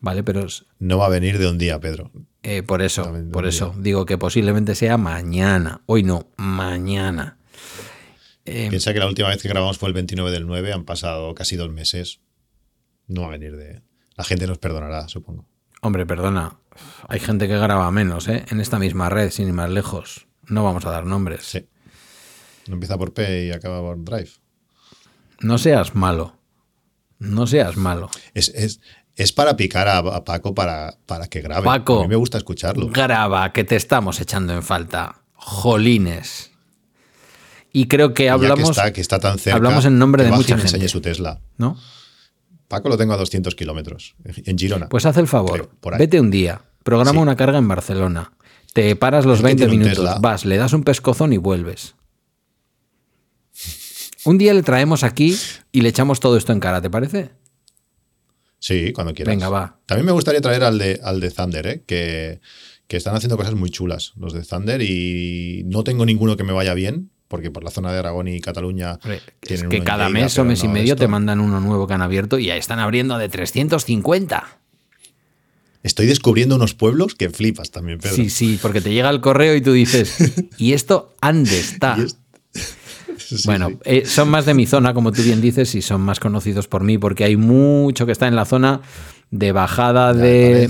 Vale, pero... No va a venir de un día, Pedro. Eh, por eso, por eso. Digo que posiblemente sea mañana. Hoy no, mañana. Eh, Piensa que la última vez que grabamos fue el 29 del 9, han pasado casi dos meses. No va a venir de... La gente nos perdonará, supongo. Hombre, perdona. Hay gente que graba menos, ¿eh? En esta misma red, sin ir más lejos. No vamos a dar nombres. Sí. No empieza por P y acaba por Drive. No seas malo. No seas malo. Es, es, para picar a, Paco para, para, que grabe. Paco. A mí me gusta escucharlo. Graba, que te estamos echando en falta. Jolines. Y creo que hablamos. que, está, tan cerca. Hablamos en nombre de mucha gente. enseñe su Tesla. ¿No? Paco lo tengo a 200 kilómetros, en Girona. Pues haz el favor. Vete un día. Programa una carga en Barcelona. Te paras los 20 minutos. Vas, le das un pescozón y vuelves. Un día le traemos aquí y le echamos todo esto en cara, ¿te parece? Sí, cuando quieras. Venga, va. También me gustaría traer al de, al de Thunder, ¿eh? que, que están haciendo cosas muy chulas los de Thunder y no tengo ninguno que me vaya bien, porque por la zona de Aragón y Cataluña es que cada mes o mes y medio te mandan uno nuevo que han abierto y ya están abriendo de 350. Estoy descubriendo unos pueblos que flipas también, Pedro. Sí, sí, porque te llega el correo y tú dices, [LAUGHS] ¿y esto ande está? [LAUGHS] bueno, eh, son más de mi zona, como tú bien dices, y son más conocidos por mí, porque hay mucho que está en la zona de bajada de,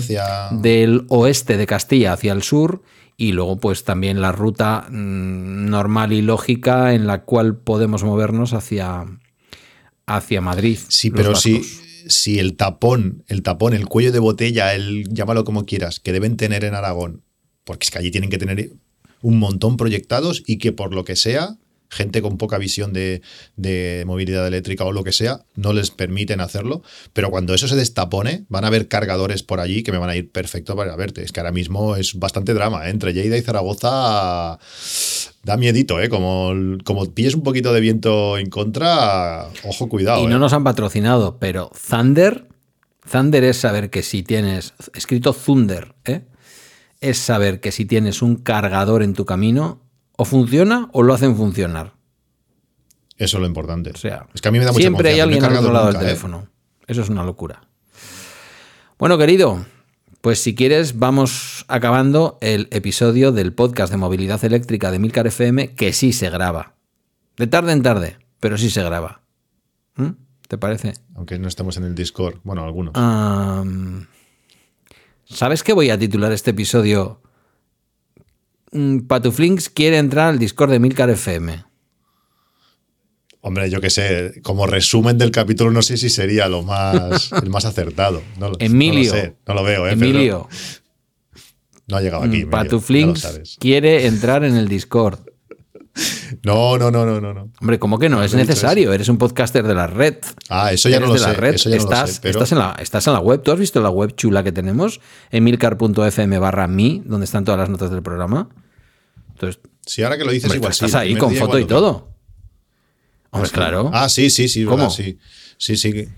del oeste de Castilla hacia el sur y luego pues también la ruta mm, normal y lógica en la cual podemos movernos hacia, hacia Madrid. Sí, pero si, si el tapón, el tapón, el cuello de botella, el llámalo como quieras, que deben tener en Aragón, porque es que allí tienen que tener un montón proyectados y que por lo que sea gente con poca visión de, movilidad eléctrica o lo que sea, no les permiten hacerlo. Pero cuando eso se destapone, van a haber cargadores por allí que me van a ir perfecto para verte. Es que ahora mismo es bastante drama. ¿eh? Entre Lleida y Zaragoza da miedito, ¿eh? Como, como pilles un poquito de viento en contra, ojo, cuidado. Y no ¿eh? nos han patrocinado, pero Thunder, Thunder es saber que si tienes, escrito Thunder, ¿eh? es saber que si tienes un cargador en tu camino, o funciona o lo hacen funcionar. Eso es lo importante. O sea, es que a mí me da mucha siempre hay alguien al otro lado del ¿eh? teléfono. Eso es una locura. Bueno, querido, pues si quieres, vamos acabando el episodio del podcast de movilidad eléctrica de Milcar FM, que sí se graba. De tarde en tarde, pero sí se graba. ¿Mm? ¿Te parece? Aunque no estemos en el Discord. Bueno, algunos. ¿Sabes qué voy a titular este episodio? Mm, Patuflinks quiere entrar al Discord de Milcar FM. Hombre, yo qué sé, como resumen del capítulo no sé si sería lo más, [LAUGHS] el más acertado. No, Emilio. No lo, veo, ¿eh? Emilio. no ha llegado aquí. Mm, Patuflinks quiere entrar en el Discord. [LAUGHS] No, no, no, no, no. Hombre, ¿cómo que no? Es necesario. Eres un podcaster de la red. Ah, eso ya no lo sé. estás, estás, en la, estás en la web. ¿Tú has visto la web chula que tenemos? Emilcar.fm barra mi, donde están todas las notas del programa. Entonces, sí, ahora que lo dices, igual estás ahí con foto y todo. Hombre, claro. Ah, sí, sí, sí. ¿Cómo? Sí, sí, sí.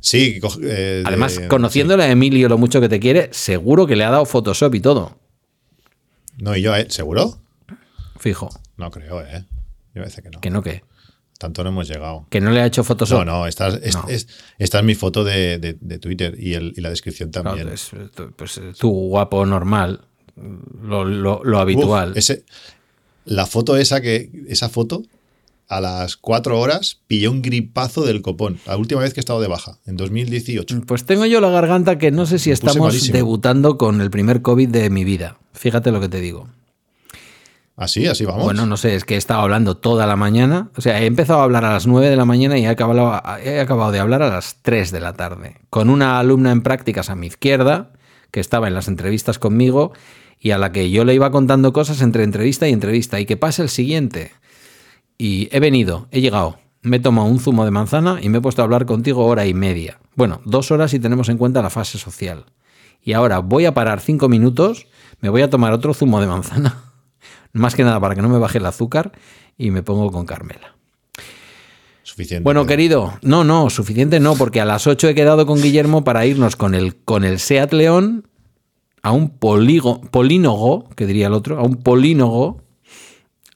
Sí, eh, Además, conociéndole a Emilio lo mucho que te quiere, seguro que le ha dado Photoshop y todo. No, y yo, ¿eh? ¿Seguro? Fijo. No creo, ¿eh? Yo parece que no. ¿Que no qué? Tanto no hemos llegado. ¿Que no le ha hecho Photoshop? No, no, esta es, esta es mi foto de, Twitter y, el, y, la descripción también. pues, pues tú guapo normal lo, habitual. ese, la foto esa que. Esa foto, a las cuatro horas, pillé un gripazo del copón. La última vez que he estado de baja, en 2018. Pues tengo yo la garganta que no sé si estamos debutando con el primer COVID de mi vida. Fíjate lo que te digo. Así, así vamos. Bueno, no sé, es que he estado hablando toda la mañana. O sea, he empezado a hablar a las 9 de la mañana y he acabado, he acabado de hablar a las 3 de la tarde. Con una alumna en prácticas a mi izquierda, que estaba en las entrevistas conmigo, y a la que yo le iba contando cosas entre entrevista y entrevista y que pase el siguiente. Y he venido, he llegado, me he tomado un zumo de manzana y me he puesto a hablar contigo hora y media. Bueno, dos horas si tenemos en cuenta la fase social. Y ahora voy a parar cinco minutos, me voy a tomar otro zumo de manzana [LAUGHS] Más que nada para que no me baje el azúcar y me pongo con Carmela. Suficiente. Bueno, querido, no, no, suficiente no, porque a las 8 he quedado con Guillermo para irnos con el, con el Seat León a un polígo, polínogo, que diría el otro, a un polínogo,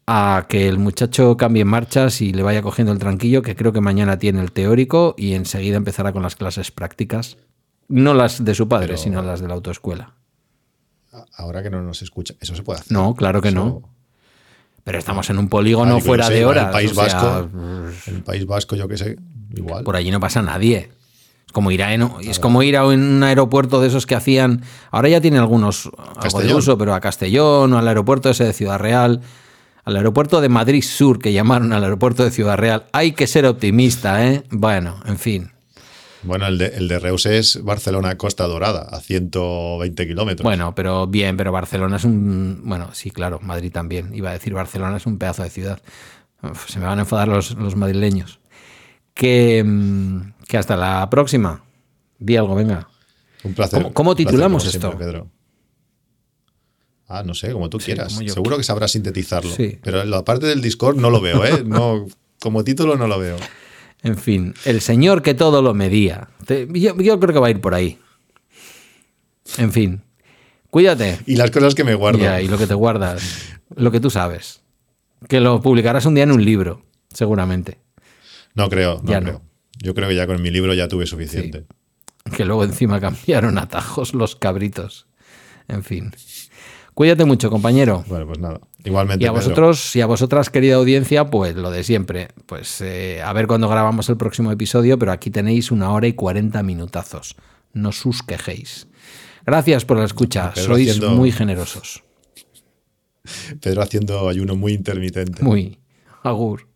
a que el muchacho cambie marchas y le vaya cogiendo el tranquillo, que creo que mañana tiene el teórico y enseguida empezará con las clases prácticas. No las de su padre, Pero- sino las de la autoescuela. Ahora que no nos escucha, eso se puede hacer. No, claro que Eso- no. Pero estamos en un polígono pero fuera no sé, de horas. El País o sea, Vasco, el País Vasco, yo qué sé, igual. por allí no pasa nadie. Es como ir a, en- es como ir a un aeropuerto de esos que hacían. Ahora ya tiene algunos algo de uso, pero a Castellón o al aeropuerto ese de Ciudad Real. Al aeropuerto de Madrid Sur, que llamaron al aeropuerto de Ciudad Real. Hay que ser optimista, ¿eh? Bueno, en fin. Bueno, el de, el de Reus es Barcelona Costa Dorada, a 120 kilómetros. Bueno, pero bien, pero Barcelona es un. Bueno, sí, claro, Madrid también. Iba a decir Barcelona es un pedazo de ciudad. Uf, se me van a enfadar los, los madrileños. Que, mm, que hasta la próxima. Di algo, venga. Un placer. ¿Cómo- cómo un placer, titulamos esto? siempre, Pedro. Ah, no sé, como tú quieras. como Seguro que sabrás sintetizarlo. Sí. Pero en la parte del Discord no lo veo, ¿eh? No, como título no lo veo. En fin, el señor que todo lo medía. Yo, yo creo que va a ir por ahí. En fin, cuídate. Y las cosas que me guardo. Ya, y lo que te guardas, lo que tú sabes. Que lo publicarás un día en un libro, seguramente. No creo, no Ya no. creo. Yo creo que ya con mi libro ya tuve suficiente. Que luego encima [LAUGHS] cambiaron atajos los cabritos. En fin. Cuídate mucho, compañero. Bueno, pues nada. Igualmente. Y a Pedro. vosotros y a vosotras, querida audiencia, pues lo de siempre. Pues eh, a ver cuándo grabamos el próximo episodio, pero aquí tenéis una hora y cuarenta minutazos. No os quejéis. Gracias por la escucha. Pedro Sois haciendo- muy generosos. [LAUGHS] Pedro haciendo ayuno muy intermitente. Muy. Agur.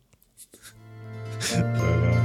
[LAUGHS] Luego.